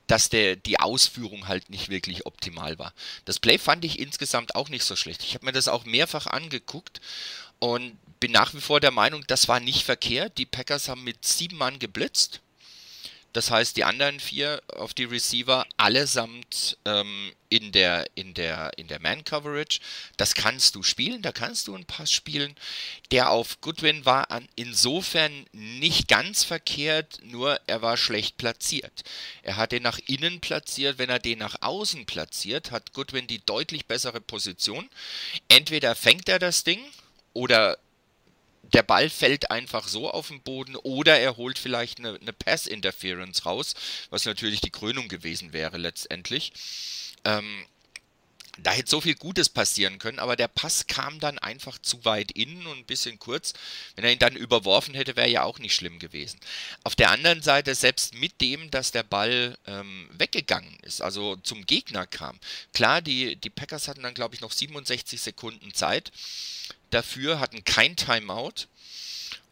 dass der, die Ausführung halt nicht wirklich optimal war. Das Play fand ich insgesamt auch nicht so schlecht. Ich habe mir das auch mehrfach angeguckt und bin nach wie vor der Meinung, das war nicht verkehrt. Die Packers haben mit sieben Mann geblitzt. Das heißt, die anderen vier auf die Receiver allesamt ähm, in der, in der, in der Man-Coverage. Das kannst du spielen, da kannst du einen Pass spielen. Der auf Goodwin war an, insofern nicht ganz verkehrt, nur er war schlecht platziert. Er hat den nach innen platziert, wenn er den nach außen platziert, hat Goodwin die deutlich bessere Position. Entweder fängt er das Ding oder der Ball fällt einfach so auf den Boden oder er holt vielleicht eine, eine Pass-Interference raus, was natürlich die Krönung gewesen wäre letztendlich. Ähm, da hätte so viel Gutes passieren können, aber der Pass kam dann einfach zu weit innen und ein bisschen kurz. Wenn er ihn dann überworfen hätte, wäre ja auch nicht schlimm gewesen. Auf der anderen Seite, selbst mit dem, dass der Ball ähm, weggegangen ist, also zum Gegner kam, klar, die, die Packers hatten dann, glaube ich, noch 67 Sekunden Zeit dafür, hatten kein Timeout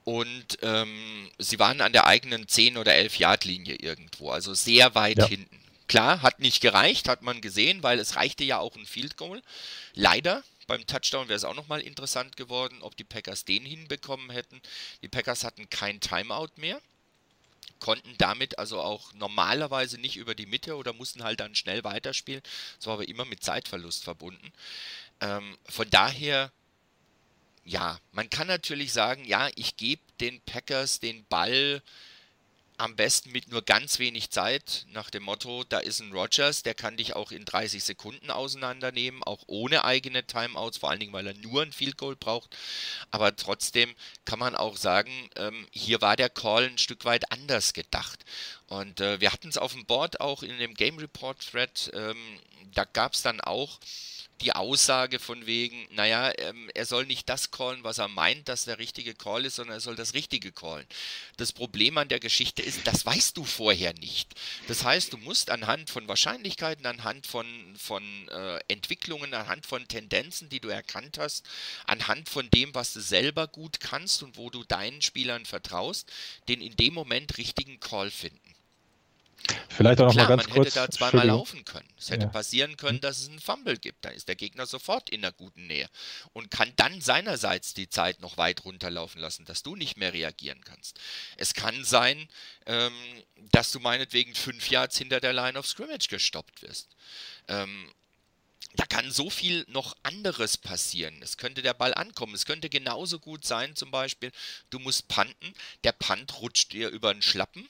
und ähm, sie waren an der eigenen 10 oder 11 Yard Linie irgendwo, also sehr weit ja. hinten. Klar, hat nicht gereicht, hat man gesehen, weil es reichte ja auch ein Field Goal. Leider beim Touchdown wäre es auch nochmal interessant geworden, ob die Packers den hinbekommen hätten. Die Packers hatten kein Timeout mehr, konnten damit also auch normalerweise nicht über die Mitte oder mussten halt dann schnell weiterspielen. Das war aber immer mit Zeitverlust verbunden. Ähm, von daher ja, man kann natürlich sagen, ja, ich gebe den Packers den Ball am besten mit nur ganz wenig Zeit, nach dem Motto, da ist ein Rogers, der kann dich auch in 30 Sekunden auseinandernehmen, auch ohne eigene Timeouts, vor allen Dingen, weil er nur ein Field Goal braucht. Aber trotzdem kann man auch sagen, ähm, hier war der Call ein Stück weit anders gedacht. Und äh, wir hatten es auf dem Board auch in dem Game Report Thread, ähm, da gab es dann auch die Aussage von wegen, naja, ähm, er soll nicht das callen, was er meint, dass der richtige Call ist, sondern er soll das Richtige callen. Das Problem an der Geschichte ist, das weißt du vorher nicht. Das heißt, du musst anhand von Wahrscheinlichkeiten, anhand von, von äh, Entwicklungen, anhand von Tendenzen, die du erkannt hast, anhand von dem, was du selber gut kannst und wo du deinen Spielern vertraust, den in dem Moment richtigen Call finden. Vielleicht auch noch Klar, mal ganz man kurz. hätte da zweimal laufen können. Es hätte ja. passieren können, dass es einen Fumble gibt. Da ist der Gegner sofort in der guten Nähe und kann dann seinerseits die Zeit noch weit runterlaufen lassen, dass du nicht mehr reagieren kannst. Es kann sein, ähm, dass du meinetwegen fünf Yards hinter der Line of Scrimmage gestoppt wirst. Ähm, da kann so viel noch anderes passieren. Es könnte der Ball ankommen. Es könnte genauso gut sein, zum Beispiel, du musst panten, der Punt rutscht dir über den Schlappen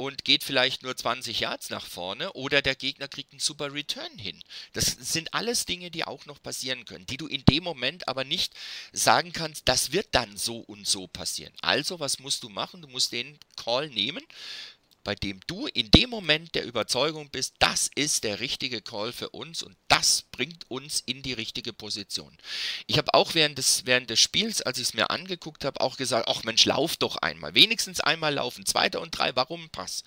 und geht vielleicht nur 20 Yards nach vorne oder der Gegner kriegt einen super Return hin. Das sind alles Dinge, die auch noch passieren können, die du in dem Moment aber nicht sagen kannst, das wird dann so und so passieren. Also, was musst du machen? Du musst den Call nehmen, bei dem du in dem Moment der Überzeugung bist, das ist der richtige Call für uns und das bringt uns in die richtige Position. Ich habe auch während des, während des Spiels, als ich es mir angeguckt habe, auch gesagt, ach Mensch, lauf doch einmal, wenigstens einmal laufen, zweiter und drei, warum Pass?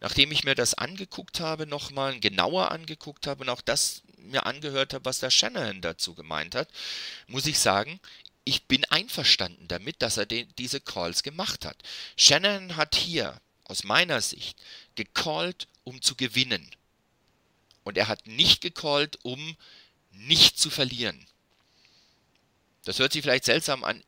Nachdem ich mir das angeguckt habe, nochmal genauer angeguckt habe und auch das mir angehört habe, was der Shanahan dazu gemeint hat, muss ich sagen, ich bin einverstanden damit, dass er den, diese Calls gemacht hat. Shanahan hat hier aus meiner Sicht, gecallt, um zu gewinnen. Und er hat nicht gecallt, um nicht zu verlieren. Das hört sich vielleicht seltsam an.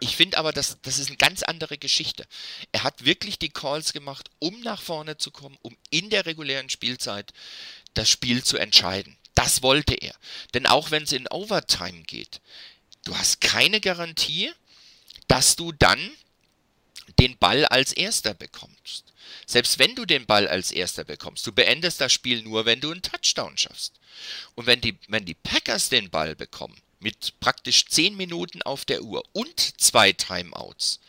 Ich finde aber, das, das ist eine ganz andere Geschichte. Er hat wirklich die Calls gemacht, um nach vorne zu kommen, um in der regulären Spielzeit das Spiel zu entscheiden. Das wollte er. Denn auch wenn es in Overtime geht, du hast keine Garantie, dass du dann den Ball als erster bekommst. Selbst wenn du den Ball als erster bekommst, du beendest das Spiel nur, wenn du einen Touchdown schaffst. Und wenn die, wenn die Packers den Ball bekommen, mit praktisch 10 Minuten auf der Uhr und zwei Timeouts,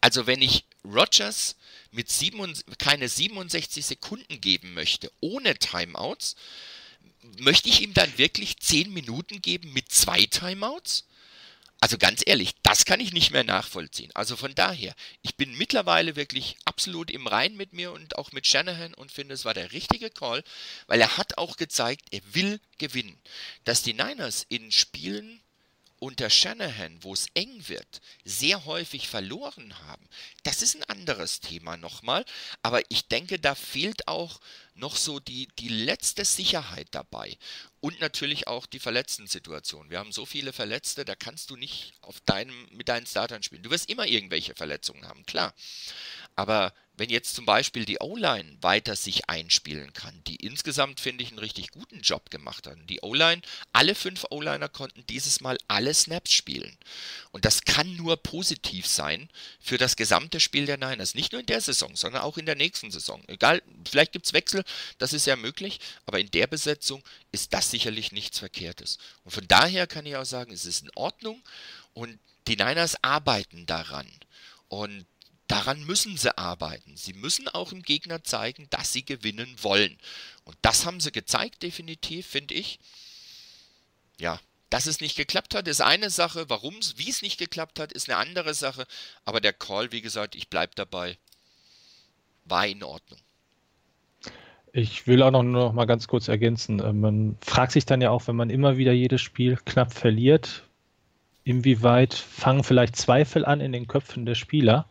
also wenn ich Rogers mit sieben, keine 67 Sekunden geben möchte, ohne Timeouts, möchte ich ihm dann wirklich 10 Minuten geben mit zwei Timeouts? Also ganz ehrlich, das kann ich nicht mehr nachvollziehen. Also von daher, ich bin mittlerweile wirklich absolut im Rein mit mir und auch mit Shanahan und finde, es war der richtige Call, weil er hat auch gezeigt, er will gewinnen. Dass die Niners in Spielen unter Shanahan, wo es eng wird, sehr häufig verloren haben, das ist ein anderes Thema nochmal. Aber ich denke, da fehlt auch noch so die, die letzte Sicherheit dabei. Und natürlich auch die Verletzten-Situation. Wir haben so viele Verletzte, da kannst du nicht auf deinem, mit deinen Startern spielen. Du wirst immer irgendwelche Verletzungen haben, klar. Aber wenn jetzt zum Beispiel die O-Line weiter sich einspielen kann, die insgesamt, finde ich, einen richtig guten Job gemacht hat. Die O-Line, alle fünf O-Liner konnten dieses Mal alle Snaps spielen. Und das kann nur positiv sein für das gesamte Spiel der Niners. Nicht nur in der Saison, sondern auch in der nächsten Saison. Egal, vielleicht gibt es Wechsel, das ist ja möglich, aber in der Besetzung ist das sicherlich nichts Verkehrtes. Und von daher kann ich auch sagen, es ist in Ordnung und die Niners arbeiten daran. Und Daran müssen sie arbeiten. Sie müssen auch dem Gegner zeigen, dass sie gewinnen wollen. Und das haben sie gezeigt, definitiv, finde ich. Ja, dass es nicht geklappt hat, ist eine Sache. Warum, wie es nicht geklappt hat, ist eine andere Sache. Aber der Call, wie gesagt, ich bleibe dabei, war in Ordnung. Ich will auch noch, noch mal ganz kurz ergänzen. Äh, man fragt sich dann ja auch, wenn man immer wieder jedes Spiel knapp verliert, inwieweit fangen vielleicht Zweifel an in den Köpfen der Spieler.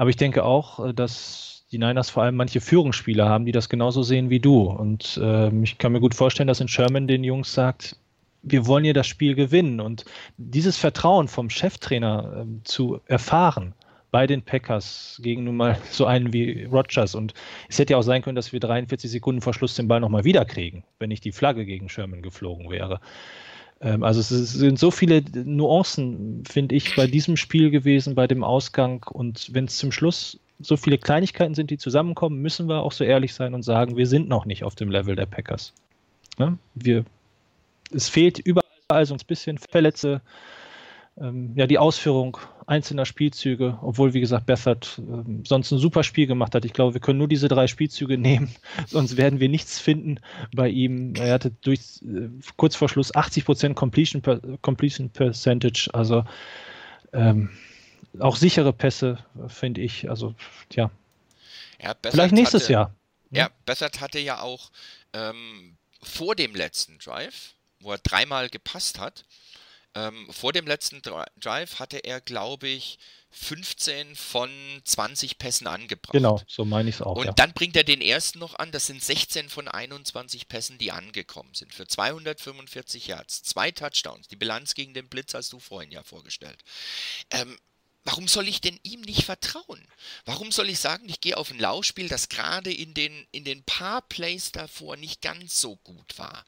Aber ich denke auch, äh, dass die Niners vor allem manche Führungsspieler haben, die das genauso sehen wie du. Und äh, ich kann mir gut vorstellen, dass in Sherman den Jungs sagt, wir wollen hier das Spiel gewinnen. Und dieses Vertrauen vom Cheftrainer äh, zu erfahren bei den Packers gegen nun mal so einen wie Rogers. Und es hätte ja auch sein können, dass wir 43 Sekunden vor Schluss den Ball nochmal wiederkriegen, wenn nicht die Flagge gegen Sherman geflogen wäre. Ähm, also es sind so viele Nuancen, finde ich, bei diesem Spiel gewesen, bei dem Ausgang. Und wenn es zum Schluss so viele Kleinigkeiten sind, die zusammenkommen, müssen wir auch so ehrlich sein und sagen, wir sind noch nicht auf dem Level der Packers. Ne? Wir, es fehlt überall so ein bisschen Verletze, ähm, ja, die Ausführung einzelner Spielzüge, obwohl, wie gesagt, Bethard ähm, sonst ein super Spiel gemacht hat. Ich glaube, wir können nur diese drei Spielzüge [LAUGHS] nehmen, sonst werden wir nichts finden bei ihm. Er hatte durch äh, kurz vor Schluss 80% Completion, per, Completion Percentage, also ähm, auch sichere Pässe, finde ich. Also, ja. ja Vielleicht nächstes hatte, Jahr. Ja, Bethard hatte ja auch ähm, vor dem letzten Drive, wo er dreimal gepasst hat, ähm, vor dem letzten Drive hatte er, glaube ich, 15 von 20 Pässen angebracht. Genau, so meine ich es auch. Und ja. dann bringt er den ersten noch an. Das sind 16 von 21 Pässen, die angekommen sind. Für 245 Yards, zwei Touchdowns. Die Bilanz gegen den Blitz hast du vorhin ja vorgestellt. Ähm, Warum soll ich denn ihm nicht vertrauen? Warum soll ich sagen, ich gehe auf ein Laufspiel, das gerade in den, in den paar Plays davor nicht ganz so gut war?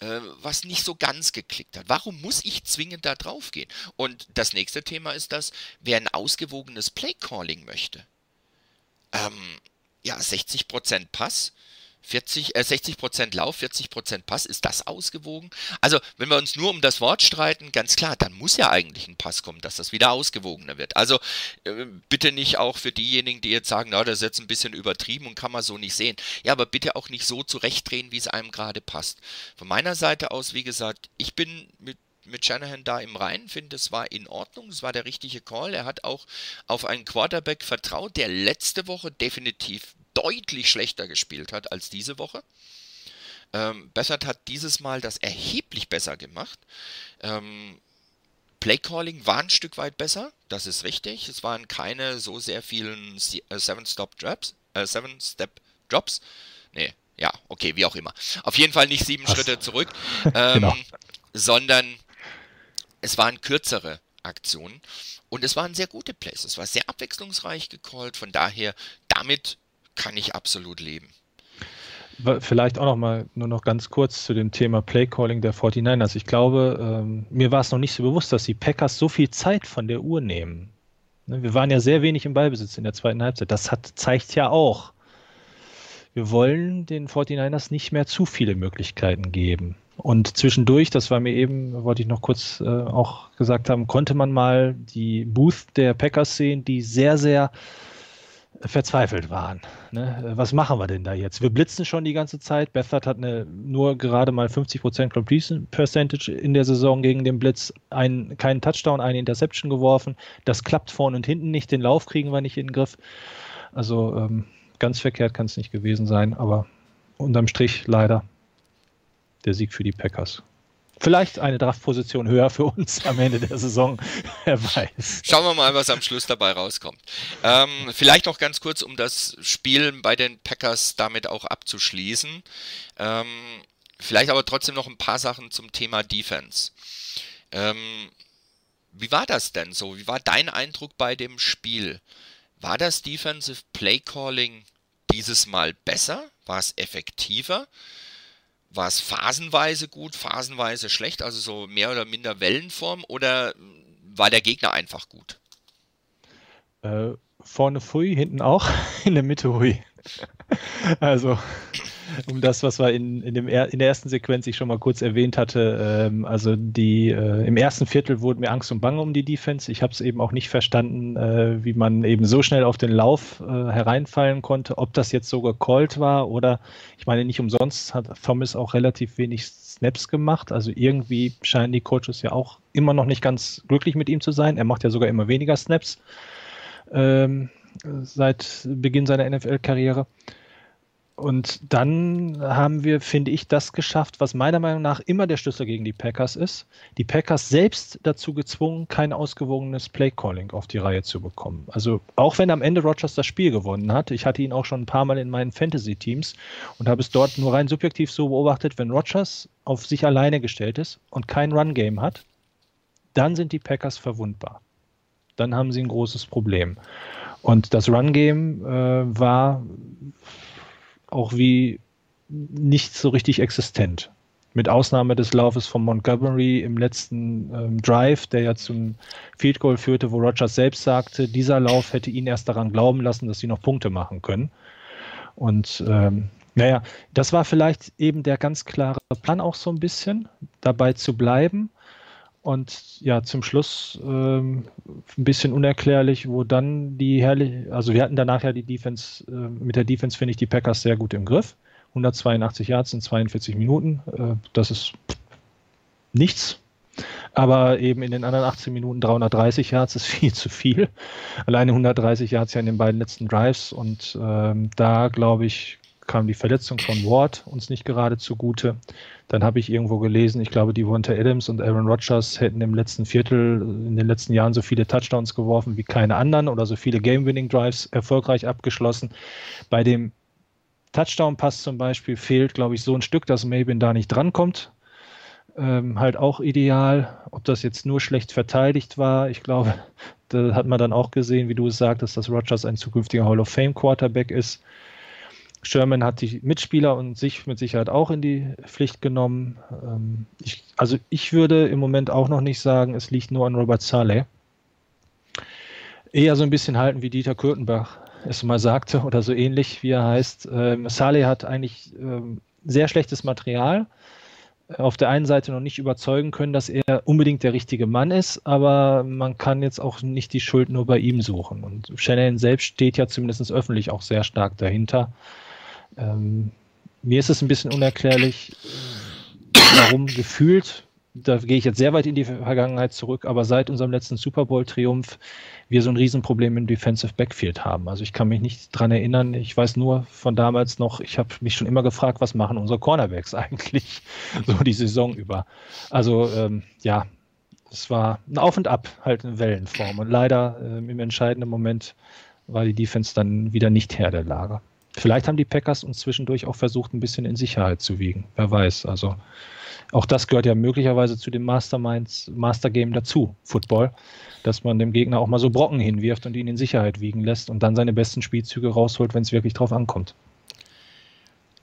Äh, was nicht so ganz geklickt hat. Warum muss ich zwingend da drauf gehen? Und das nächste Thema ist das, wer ein ausgewogenes Playcalling möchte. Ähm, ja, 60% Pass, 40, äh, 60% Lauf, 40% Pass, ist das ausgewogen? Also, wenn wir uns nur um das Wort streiten, ganz klar, dann muss ja eigentlich ein Pass kommen, dass das wieder ausgewogener wird. Also, äh, bitte nicht auch für diejenigen, die jetzt sagen, na, das ist jetzt ein bisschen übertrieben und kann man so nicht sehen. Ja, aber bitte auch nicht so zurechtdrehen, wie es einem gerade passt. Von meiner Seite aus, wie gesagt, ich bin mit mit Shanahan da im Reinen, finde, es war in Ordnung, es war der richtige Call. Er hat auch auf einen Quarterback vertraut, der letzte Woche definitiv deutlich schlechter gespielt hat als diese Woche. Ähm, Bessert hat dieses Mal das erheblich besser gemacht. Ähm, Playcalling war ein Stück weit besser, das ist richtig. Es waren keine so sehr vielen äh, Seven-Stop-Drops, äh, Seven-Step-Drops. Nee, ja, okay, wie auch immer. Auf jeden Fall nicht sieben Was? Schritte zurück, [LAUGHS] ähm, genau. sondern es waren kürzere Aktionen und es waren sehr gute Plays. Es war sehr abwechslungsreich gecallt, von daher damit kann ich absolut leben. Vielleicht auch noch mal nur noch ganz kurz zu dem Thema Playcalling der 49ers. Ich glaube, ähm, mir war es noch nicht so bewusst, dass die Packers so viel Zeit von der Uhr nehmen. Ne, wir waren ja sehr wenig im Ballbesitz in der zweiten Halbzeit. Das hat, zeigt ja auch, wir wollen den 49ers nicht mehr zu viele Möglichkeiten geben. Und zwischendurch, das war mir eben, wollte ich noch kurz äh, auch gesagt haben, konnte man mal die Booth der Packers sehen, die sehr, sehr verzweifelt waren. Ne? Was machen wir denn da jetzt? Wir blitzen schon die ganze Zeit. Bethard hat eine, nur gerade mal 50% Completion Percentage in der Saison gegen den Blitz, ein, keinen Touchdown, eine Interception geworfen. Das klappt vorne und hinten nicht. Den Lauf kriegen wir nicht in den Griff. Also ähm, ganz verkehrt kann es nicht gewesen sein, aber unterm Strich leider der Sieg für die Packers. Vielleicht eine Draftposition höher für uns am Ende der Saison. [LAUGHS] Wer weiß. Schauen wir mal, was am Schluss dabei rauskommt. Ähm, vielleicht noch ganz kurz, um das Spiel bei den Packers damit auch abzuschließen. Ähm, vielleicht aber trotzdem noch ein paar Sachen zum Thema Defense. Ähm, wie war das denn so? Wie war dein Eindruck bei dem Spiel? War das Defensive Play Calling dieses Mal besser? War es effektiver? War es phasenweise gut, phasenweise schlecht, also so mehr oder minder Wellenform oder war der Gegner einfach gut? Äh, vorne Fui, hinten auch, [LAUGHS] in der Mitte Hui. [LAUGHS] [LAUGHS] also um das, was wir in, in, dem in der ersten Sequenz ich schon mal kurz erwähnt hatte. Ähm, also die äh, im ersten Viertel wurde mir Angst und Bange um die Defense. Ich habe es eben auch nicht verstanden, äh, wie man eben so schnell auf den Lauf äh, hereinfallen konnte. Ob das jetzt so gecallt war oder ich meine, nicht umsonst hat Thomas auch relativ wenig Snaps gemacht. Also irgendwie scheinen die Coaches ja auch immer noch nicht ganz glücklich mit ihm zu sein. Er macht ja sogar immer weniger Snaps ähm, seit Beginn seiner NFL-Karriere. Und dann haben wir, finde ich, das geschafft, was meiner Meinung nach immer der Schlüssel gegen die Packers ist. Die Packers selbst dazu gezwungen, kein ausgewogenes Playcalling auf die Reihe zu bekommen. Also auch wenn am Ende Rogers das Spiel gewonnen hat, ich hatte ihn auch schon ein paar Mal in meinen Fantasy-Teams und habe es dort nur rein subjektiv so beobachtet, wenn Rogers auf sich alleine gestellt ist und kein Run-Game hat, dann sind die Packers verwundbar. Dann haben sie ein großes Problem. Und das Run-Game äh, war auch wie nicht so richtig existent. Mit Ausnahme des Laufes von Montgomery im letzten ähm, Drive, der ja zum Field Goal führte, wo Rogers selbst sagte, dieser Lauf hätte ihn erst daran glauben lassen, dass sie noch Punkte machen können. Und ähm, naja, das war vielleicht eben der ganz klare Plan auch so ein bisschen, dabei zu bleiben. Und ja, zum Schluss ähm, ein bisschen unerklärlich, wo dann die herrlich, also wir hatten danach ja die Defense, äh, mit der Defense finde ich die Packers sehr gut im Griff. 182 Yards in 42 Minuten, äh, das ist nichts. Aber eben in den anderen 18 Minuten 330 Yards ist [LAUGHS] viel zu viel. Alleine 130 Yards ja in den beiden letzten Drives und ähm, da glaube ich, kam die Verletzung von Ward uns nicht gerade zugute. Dann habe ich irgendwo gelesen, ich glaube, die Wonta Adams und Aaron Rodgers hätten im letzten Viertel in den letzten Jahren so viele Touchdowns geworfen wie keine anderen oder so viele Game-Winning-Drives erfolgreich abgeschlossen. Bei dem Touchdown-Pass zum Beispiel fehlt, glaube ich, so ein Stück, dass Mabin da nicht drankommt. Ähm, halt auch ideal. Ob das jetzt nur schlecht verteidigt war, ich glaube, [LAUGHS] da hat man dann auch gesehen, wie du es sagtest, dass Rodgers ein zukünftiger Hall of Fame Quarterback ist. Sherman hat die Mitspieler und sich mit Sicherheit auch in die Pflicht genommen. Ähm, ich, also ich würde im Moment auch noch nicht sagen, es liegt nur an Robert Saleh. Eher so ein bisschen halten, wie Dieter Kürtenbach es mal sagte [LAUGHS] oder so ähnlich, wie er heißt. Ähm, Saleh hat eigentlich ähm, sehr schlechtes Material. Auf der einen Seite noch nicht überzeugen können, dass er unbedingt der richtige Mann ist, aber man kann jetzt auch nicht die Schuld nur bei ihm suchen. Und Shannon selbst steht ja zumindest öffentlich auch sehr stark dahinter. Ähm, mir ist es ein bisschen unerklärlich, warum gefühlt, da gehe ich jetzt sehr weit in die Vergangenheit zurück, aber seit unserem letzten Super Bowl-Triumph wir so ein Riesenproblem im Defensive Backfield haben. Also ich kann mich nicht dran erinnern, ich weiß nur von damals noch, ich habe mich schon immer gefragt, was machen unsere Cornerbacks [LAUGHS] eigentlich so die Saison über. Also ähm, ja, es war ein Auf und Ab, halt in Wellenform. Und leider ähm, im entscheidenden Moment war die Defense dann wieder nicht Herr der Lage. Vielleicht haben die Packers uns zwischendurch auch versucht, ein bisschen in Sicherheit zu wiegen. Wer weiß. Also auch das gehört ja möglicherweise zu dem Masterminds, Mastergame dazu, Football, dass man dem Gegner auch mal so Brocken hinwirft und ihn in Sicherheit wiegen lässt und dann seine besten Spielzüge rausholt, wenn es wirklich drauf ankommt.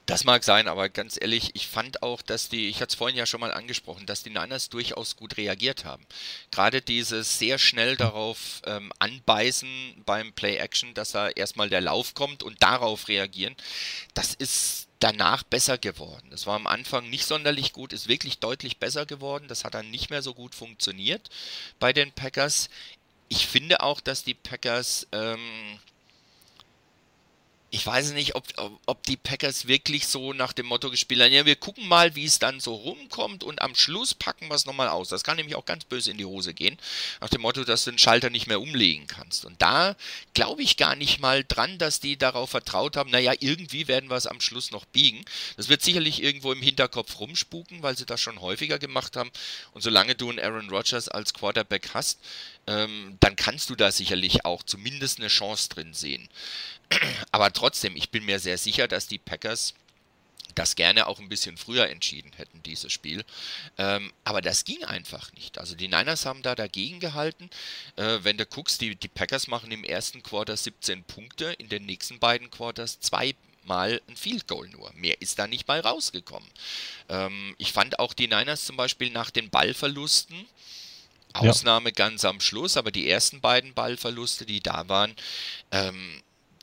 Das mag sein, aber ganz ehrlich, ich fand auch, dass die, ich hatte es vorhin ja schon mal angesprochen, dass die Niners durchaus gut reagiert haben. Gerade dieses sehr schnell darauf ähm, anbeißen beim Play-Action, dass da erstmal der Lauf kommt und darauf reagieren, das ist danach besser geworden. Das war am Anfang nicht sonderlich gut, ist wirklich deutlich besser geworden. Das hat dann nicht mehr so gut funktioniert bei den Packers. Ich finde auch, dass die Packers ähm, ich weiß nicht, ob, ob die Packers wirklich so nach dem Motto gespielt haben, ja, wir gucken mal, wie es dann so rumkommt und am Schluss packen wir es nochmal aus. Das kann nämlich auch ganz böse in die Hose gehen, nach dem Motto, dass du den Schalter nicht mehr umlegen kannst. Und da glaube ich gar nicht mal dran, dass die darauf vertraut haben, naja, irgendwie werden wir es am Schluss noch biegen. Das wird sicherlich irgendwo im Hinterkopf rumspuken, weil sie das schon häufiger gemacht haben. Und solange du einen Aaron Rodgers als Quarterback hast, ähm, dann kannst du da sicherlich auch zumindest eine Chance drin sehen. [CLEARS THROAT] Aber trotzdem, ich bin mir sehr sicher, dass die Packers das gerne auch ein bisschen früher entschieden hätten, dieses Spiel. Ähm, aber das ging einfach nicht. Also die Niners haben da dagegen gehalten. Äh, wenn du guckst, die, die Packers machen im ersten Quarter 17 Punkte, in den nächsten beiden Quarters zwei mal ein Field Goal nur. Mehr ist da nicht bei rausgekommen. Ähm, ich fand auch die Niners zum Beispiel nach den Ballverlusten, Ausnahme ja. ganz am Schluss, aber die ersten beiden Ballverluste, die da waren, ähm,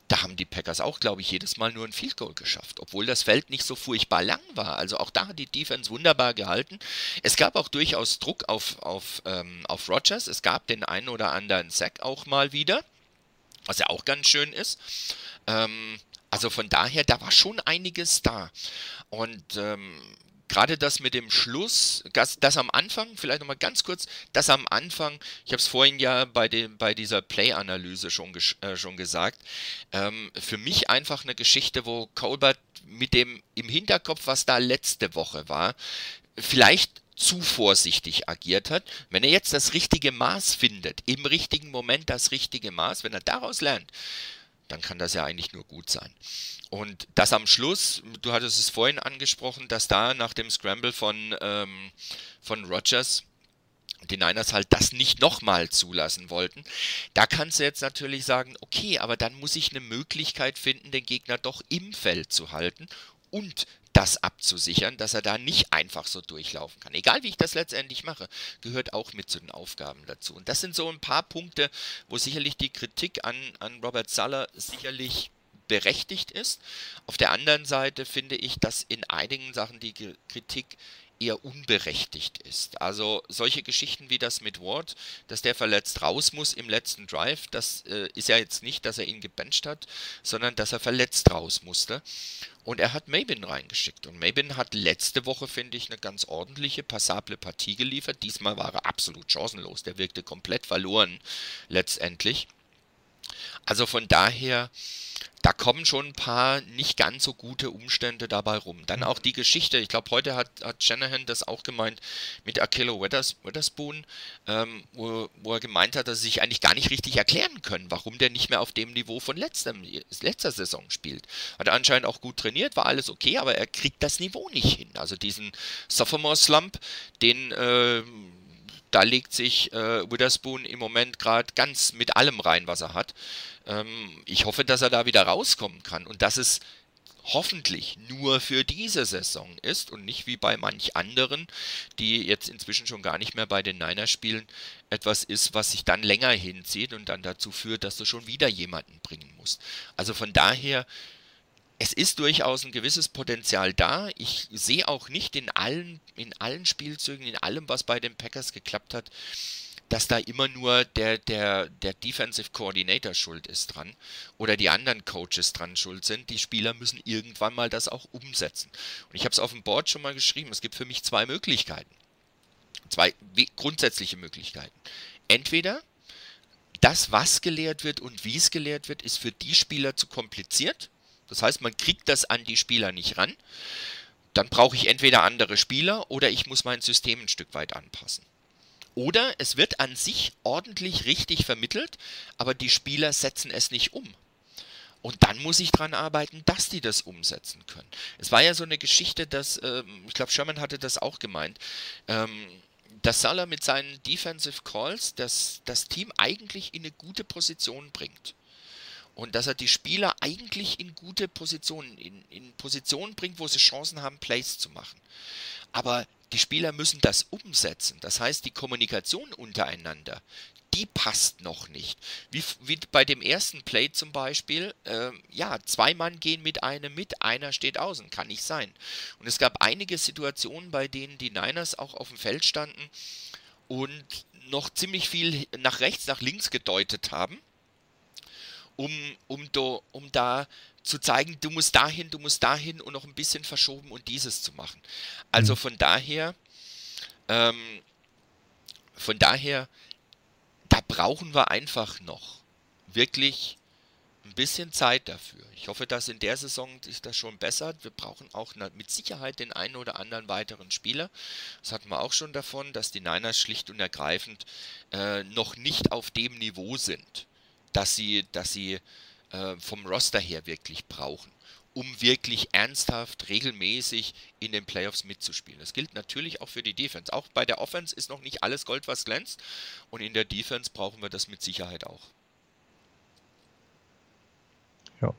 da haben die Packers auch, glaube ich, jedes Mal nur ein Field Goal geschafft, obwohl das Feld nicht so furchtbar lang war. Also auch da hat die Defense wunderbar gehalten. Es gab auch durchaus Druck auf, auf, ähm, auf Rogers. Es gab den einen oder anderen Sack auch mal wieder, was ja auch ganz schön ist. Ähm, also von daher, da war schon einiges da. Und ähm, gerade das mit dem Schluss, das, das am Anfang, vielleicht nochmal ganz kurz, das am Anfang, ich habe es vorhin ja bei, dem, bei dieser Play-Analyse schon, äh, schon gesagt, ähm, für mich einfach eine Geschichte, wo Colbert mit dem im Hinterkopf, was da letzte Woche war, vielleicht zu vorsichtig agiert hat. Wenn er jetzt das richtige Maß findet, im richtigen Moment das richtige Maß, wenn er daraus lernt, dann kann das ja eigentlich nur gut sein. Und das am Schluss, du hattest es vorhin angesprochen, dass da nach dem Scramble von, ähm, von Rogers die Niners halt das nicht nochmal zulassen wollten. Da kannst du jetzt natürlich sagen, okay, aber dann muss ich eine Möglichkeit finden, den Gegner doch im Feld zu halten und das abzusichern, dass er da nicht einfach so durchlaufen kann. Egal wie ich das letztendlich mache, gehört auch mit zu den Aufgaben dazu. Und das sind so ein paar Punkte, wo sicherlich die Kritik an, an Robert Suller sicherlich berechtigt ist. Auf der anderen Seite finde ich, dass in einigen Sachen die Kritik eher unberechtigt ist. Also solche Geschichten wie das mit Ward, dass der verletzt raus muss im letzten Drive, das äh, ist ja jetzt nicht, dass er ihn gebencht hat, sondern dass er verletzt raus musste. Und er hat Mabin reingeschickt. Und Mabin hat letzte Woche, finde ich, eine ganz ordentliche, passable Partie geliefert. Diesmal war er absolut chancenlos. Der wirkte komplett verloren letztendlich. Also von daher da kommen schon ein paar nicht ganz so gute Umstände dabei rum. Dann auch die Geschichte, ich glaube, heute hat, hat Shanahan das auch gemeint mit Akello Weathers, Weatherspoon, ähm, wo, wo, er gemeint hat, dass sie sich eigentlich gar nicht richtig erklären können, warum der nicht mehr auf dem Niveau von letztem, letzter Saison spielt. Hat anscheinend auch gut trainiert, war alles okay, aber er kriegt das Niveau nicht hin. Also diesen Sophomore-Slump, den... Äh, da legt sich äh, Witherspoon im Moment gerade ganz mit allem rein, was er hat. Ähm, ich hoffe, dass er da wieder rauskommen kann und dass es hoffentlich nur für diese Saison ist und nicht wie bei manch anderen, die jetzt inzwischen schon gar nicht mehr bei den Niners spielen, etwas ist, was sich dann länger hinzieht und dann dazu führt, dass du schon wieder jemanden bringen musst. Also von daher, es ist durchaus ein gewisses Potenzial da. Ich sehe auch nicht in allen, in allen Spielzügen, in allem, was bei den Packers geklappt hat, dass da immer nur der, der, der Defensive Coordinator schuld ist dran oder die anderen Coaches dran schuld sind. Die Spieler müssen irgendwann mal das auch umsetzen. Und ich habe es auf dem Board schon mal geschrieben, es gibt für mich zwei Möglichkeiten. Zwei grundsätzliche Möglichkeiten. Entweder das, was gelehrt wird und wie es gelehrt wird, ist für die Spieler zu kompliziert. Das heißt, man kriegt das an die Spieler nicht ran. Dann brauche ich entweder andere Spieler oder ich muss mein System ein Stück weit anpassen. Oder es wird an sich ordentlich richtig vermittelt, aber die Spieler setzen es nicht um. Und dann muss ich daran arbeiten, dass die das umsetzen können. Es war ja so eine Geschichte, dass, ähm, ich glaube, Sherman hatte das auch gemeint, ähm, dass Salah mit seinen Defensive Calls das, das Team eigentlich in eine gute Position bringt. Und dass er die Spieler eigentlich in gute Positionen, in, in Positionen bringt, wo sie Chancen haben, Plays zu machen. Aber die Spieler müssen das umsetzen. Das heißt, die Kommunikation untereinander, die passt noch nicht. Wie, wie bei dem ersten Play zum Beispiel, äh, ja, zwei Mann gehen mit einem mit, einer steht außen, kann nicht sein. Und es gab einige Situationen, bei denen die Niners auch auf dem Feld standen und noch ziemlich viel nach rechts, nach links gedeutet haben, um, um, do, um da zu zeigen, du musst dahin, du musst dahin und noch ein bisschen verschoben und dieses zu machen. Also mhm. von daher, ähm, von daher, da brauchen wir einfach noch wirklich ein bisschen Zeit dafür. Ich hoffe, dass in der Saison sich das schon bessert. Wir brauchen auch mit Sicherheit den einen oder anderen weiteren Spieler. Das hatten wir auch schon davon, dass die Niners schlicht und ergreifend äh, noch nicht auf dem Niveau sind, dass sie, dass sie äh, vom Roster her wirklich brauchen, um wirklich ernsthaft, regelmäßig in den Playoffs mitzuspielen. Das gilt natürlich auch für die Defense. Auch bei der Offense ist noch nicht alles Gold, was glänzt. Und in der Defense brauchen wir das mit Sicherheit auch. Ja.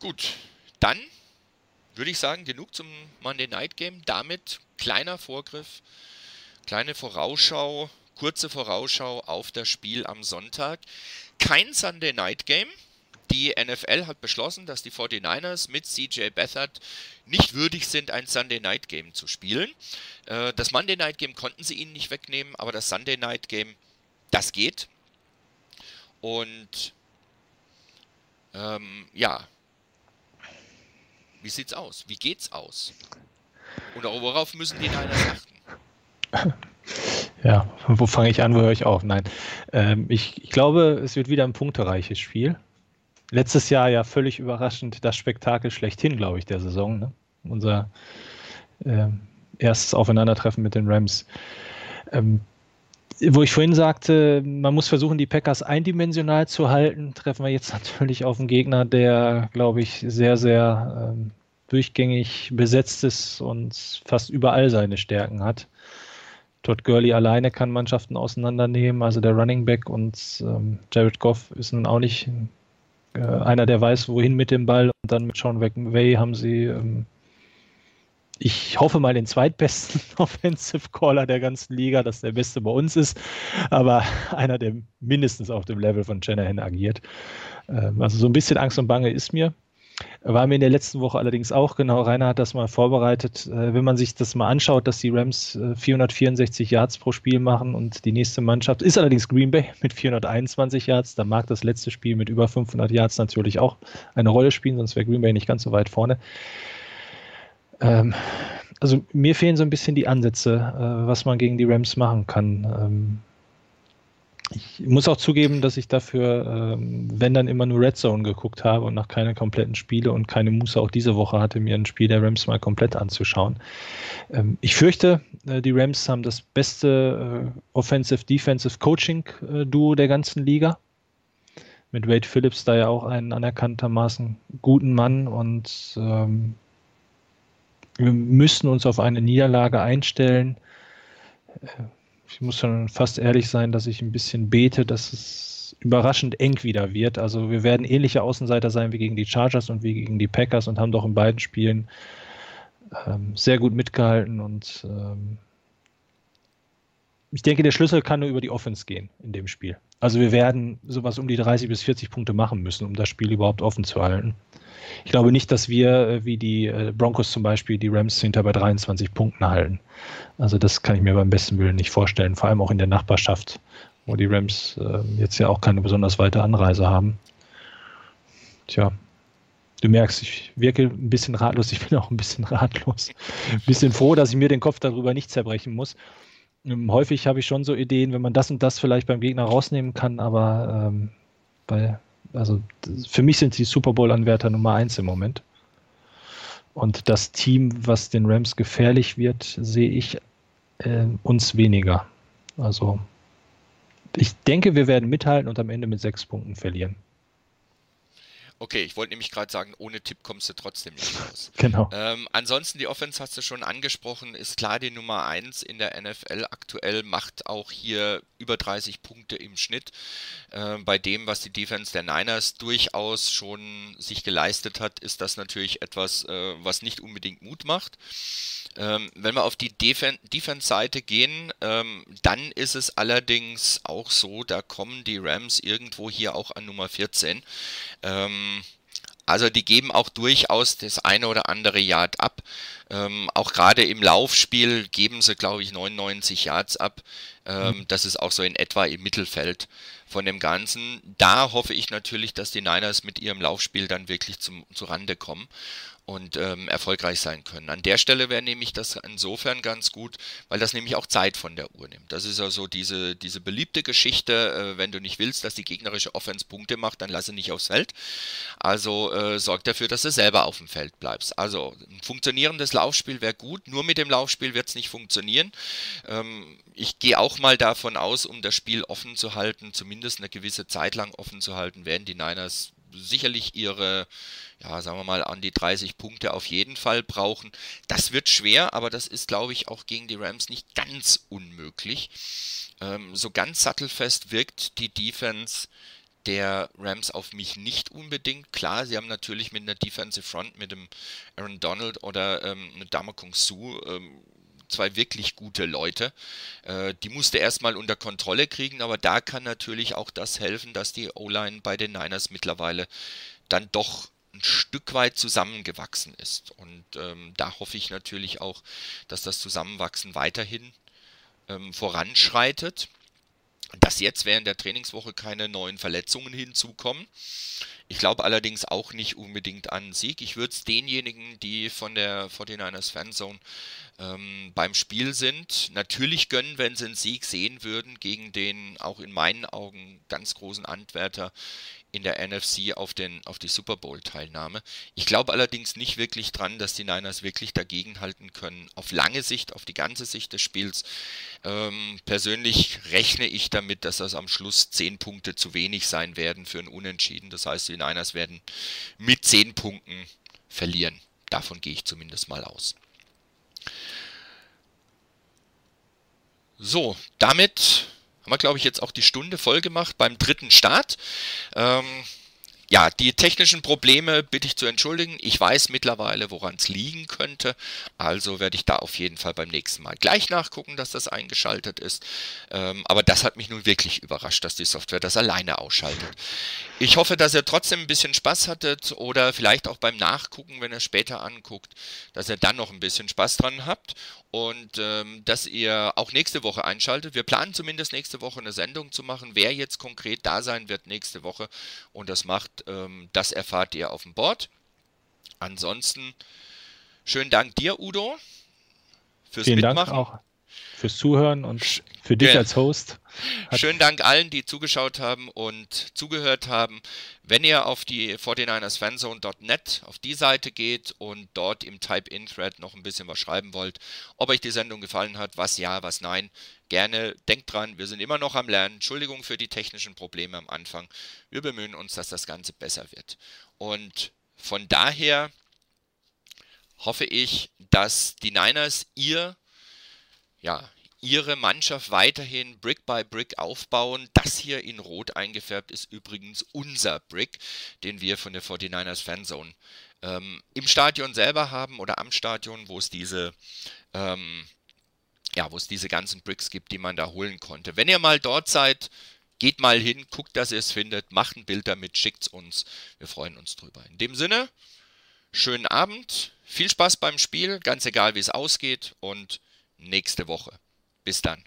Gut, dann würde ich sagen, genug zum Monday Night Game. Damit kleiner Vorgriff, kleine Vorausschau, kurze Vorausschau auf das Spiel am Sonntag. Kein Sunday Night Game. Die NFL hat beschlossen, dass die 49ers mit CJ Beathard nicht würdig sind, ein Sunday Night Game zu spielen. Äh, das Monday Night Game konnten sie ihnen nicht wegnehmen, aber das Sunday Night Game, das geht. Und ähm, ja. Wie sieht's aus? Wie geht's aus? Oder worauf müssen die Niners achten? [LAUGHS] Ja, wo fange ich an, wo höre ich auf? Nein. Ähm, ich, ich glaube, es wird wieder ein punktereiches Spiel. Letztes Jahr ja völlig überraschend das Spektakel schlechthin, glaube ich, der Saison. Ne? Unser äh, erstes Aufeinandertreffen mit den Rams. Ähm, wo ich vorhin sagte, man muss versuchen, die Packers eindimensional zu halten, treffen wir jetzt [LAUGHS] natürlich auf einen Gegner, der, glaube ich, sehr, sehr ähm, durchgängig besetzt ist und fast überall seine Stärken hat. Todd Gurley alleine kann Mannschaften auseinandernehmen, also der Running Back und ähm, Jared Goff ist nun auch nicht äh, einer, der weiß, wohin mit dem Ball. Und dann mit Sean McVay haben sie ähm, ich hoffe mal den zweitbesten [LAUGHS] Offensive Caller der ganzen Liga, dass der beste bei uns ist, aber [LAUGHS] einer, der mindestens auf dem Level von Shanahan agiert. Ähm, also so ein bisschen Angst und Bange ist mir. War mir in der letzten Woche allerdings auch, genau, Rainer hat das mal vorbereitet. Äh, wenn man sich das mal anschaut, dass die Rams 464 äh, Yards pro Spiel machen und die nächste Mannschaft ist allerdings Green Bay mit 421 Yards, da mag das letzte Spiel mit über 500 Yards natürlich auch eine Rolle spielen, sonst wäre Green Bay nicht ganz so weit vorne. Ähm, also mir fehlen so ein bisschen die Ansätze, äh, was man gegen die Rams machen kann. Ich muss auch zugeben, dass ich dafür, ähm, wenn dann immer nur Red Zone geguckt habe und nach keine kompletten Spiele und keine Muße auch diese Woche hatte, mir ein Spiel der Rams mal komplett anzuschauen. Ähm, ich fürchte, äh, die Rams haben das beste äh, Offensive-Defensive Coaching-Duo äh, der ganzen Liga. Mit Wade Phillips da ja auch einen anerkanntermaßen guten Mann und ähm, wir müssen uns auf eine Niederlage einstellen. Ich muss schon fast ehrlich sein, dass ich ein bisschen bete, dass es überraschend eng wieder wird. Also wir werden ähnliche Außenseiter sein wie gegen die Chargers und wie gegen die Packers und haben doch in beiden Spielen ähm, sehr gut mitgehalten und ähm, ich denke, der Schlüssel kann nur über die Offense gehen in dem Spiel. Also wir werden sowas um die 30 bis 40 Punkte machen müssen, um das Spiel überhaupt offen zu halten. Ich glaube nicht, dass wir, äh, wie die äh, Broncos zum Beispiel, die Rams hinter bei 23 Punkten halten. Also das kann ich mir beim besten Willen nicht vorstellen, vor allem auch in der Nachbarschaft, wo die Rams äh, jetzt ja auch keine besonders weite Anreise haben. Tja, du merkst, ich wirke ein bisschen ratlos, [LAUGHS] ich bin auch ein bisschen ratlos. Ein bisschen froh, dass ich mir den Kopf darüber nicht zerbrechen muss. Ähm, häufig habe ich schon so Ideen, wenn man das und das vielleicht beim Gegner rausnehmen kann, aber ähm, bei also für mich sind sie Super Bowl-Anwärter Nummer eins im Moment. Und das Team, was den Rams gefährlich wird, sehe ich äh, uns weniger. Also ich denke, wir werden mithalten und am Ende mit sechs Punkten verlieren. Okay, ich wollte nämlich gerade sagen, ohne Tipp kommst du trotzdem nicht raus. [LAUGHS] Genau. Ähm, ansonsten, die Offense hast du schon angesprochen, ist klar die Nummer 1 in der NFL aktuell, macht auch hier über 30 Punkte im Schnitt. Äh, bei dem, was die Defense der Niners durchaus schon sich geleistet hat, ist das natürlich etwas, äh, was nicht unbedingt Mut macht. Ähm, wenn wir auf die Defen Defense-Seite gehen, ähm, dann ist es allerdings auch so, da kommen die Rams irgendwo hier auch an Nummer 14. Ähm, also die geben auch durchaus das eine oder andere Yard ab. Ähm, auch gerade im Laufspiel geben sie, glaube ich, 99 Yards ab. Ähm, mhm. Das ist auch so in etwa im Mittelfeld von dem Ganzen. Da hoffe ich natürlich, dass die Niners mit ihrem Laufspiel dann wirklich zum, zu Rande kommen und ähm, erfolgreich sein können. An der Stelle wäre nämlich das insofern ganz gut, weil das nämlich auch Zeit von der Uhr nimmt. Das ist ja so diese, diese beliebte Geschichte, äh, wenn du nicht willst, dass die gegnerische Offense Punkte macht, dann lasse nicht aufs Feld. Also äh, sorg dafür, dass du selber auf dem Feld bleibst. Also ein funktionierendes Laufspiel wäre gut, nur mit dem Laufspiel wird es nicht funktionieren. Ähm, ich gehe auch mal davon aus, um das Spiel offen zu halten, zumindest eine gewisse Zeit lang offen zu halten, werden die Niners sicherlich ihre, ja, sagen wir mal, an die 30 Punkte auf jeden Fall brauchen. Das wird schwer, aber das ist, glaube ich, auch gegen die Rams nicht ganz unmöglich. Ähm, so ganz sattelfest wirkt die Defense der Rams auf mich nicht unbedingt. Klar, sie haben natürlich mit einer Defensive Front, mit dem Aaron Donald oder ähm, mit Damakong Su ähm, zwei wirklich gute Leute. Äh, die musste erstmal unter Kontrolle kriegen, aber da kann natürlich auch das helfen, dass die O-Line bei den Niners mittlerweile dann doch ein Stück weit zusammengewachsen ist. Und ähm, da hoffe ich natürlich auch, dass das Zusammenwachsen weiterhin ähm, voranschreitet. Dass jetzt während der Trainingswoche keine neuen Verletzungen hinzukommen. Ich glaube allerdings auch nicht unbedingt an Sieg. Ich würde es denjenigen, die von der 49ers Fanzone ähm, beim Spiel sind, natürlich gönnen, wenn sie einen Sieg sehen würden gegen den auch in meinen Augen ganz großen Antwerter in der NFC auf, den, auf die Super Bowl-Teilnahme. Ich glaube allerdings nicht wirklich dran, dass die Niners wirklich dagegenhalten können. Auf lange Sicht, auf die ganze Sicht des Spiels. Ähm, persönlich rechne ich damit, dass das am Schluss 10 Punkte zu wenig sein werden für ein Unentschieden. Das heißt, die Niners werden mit 10 Punkten verlieren. Davon gehe ich zumindest mal aus. So, damit haben wir, glaube ich, jetzt auch die Stunde voll gemacht beim dritten Start. Ähm, ja, die technischen Probleme bitte ich zu entschuldigen. Ich weiß mittlerweile, woran es liegen könnte. Also werde ich da auf jeden Fall beim nächsten Mal gleich nachgucken, dass das eingeschaltet ist. Ähm, aber das hat mich nun wirklich überrascht, dass die Software das alleine ausschaltet. Ich hoffe, dass ihr trotzdem ein bisschen Spaß hattet oder vielleicht auch beim Nachgucken, wenn ihr später anguckt, dass ihr dann noch ein bisschen Spaß dran habt und ähm, dass ihr auch nächste Woche einschaltet. Wir planen zumindest nächste Woche eine Sendung zu machen. Wer jetzt konkret da sein wird nächste Woche und das macht, ähm, das erfahrt ihr auf dem Board. Ansonsten schönen Dank dir, Udo, fürs Vielen Mitmachen. Dank auch fürs Zuhören und für dich ja. als Host. Schönen Dank allen, die zugeschaut haben und zugehört haben. Wenn ihr auf die 49ersfanzone.net auf die Seite geht und dort im Type-In-Thread noch ein bisschen was schreiben wollt, ob euch die Sendung gefallen hat, was ja, was nein, gerne denkt dran, wir sind immer noch am Lernen. Entschuldigung für die technischen Probleme am Anfang. Wir bemühen uns, dass das Ganze besser wird. Und von daher hoffe ich, dass die Niners ihr ja, ihre Mannschaft weiterhin Brick by Brick aufbauen. Das hier in Rot eingefärbt ist übrigens unser Brick, den wir von der 49ers Fanzone ähm, im Stadion selber haben oder am Stadion, wo es diese ähm, ja, wo es diese ganzen Bricks gibt, die man da holen konnte. Wenn ihr mal dort seid, geht mal hin, guckt, dass ihr es findet, macht ein Bild damit, schickt es uns. Wir freuen uns drüber. In dem Sinne, schönen Abend, viel Spaß beim Spiel, ganz egal wie es ausgeht und nächste Woche. Bis dann.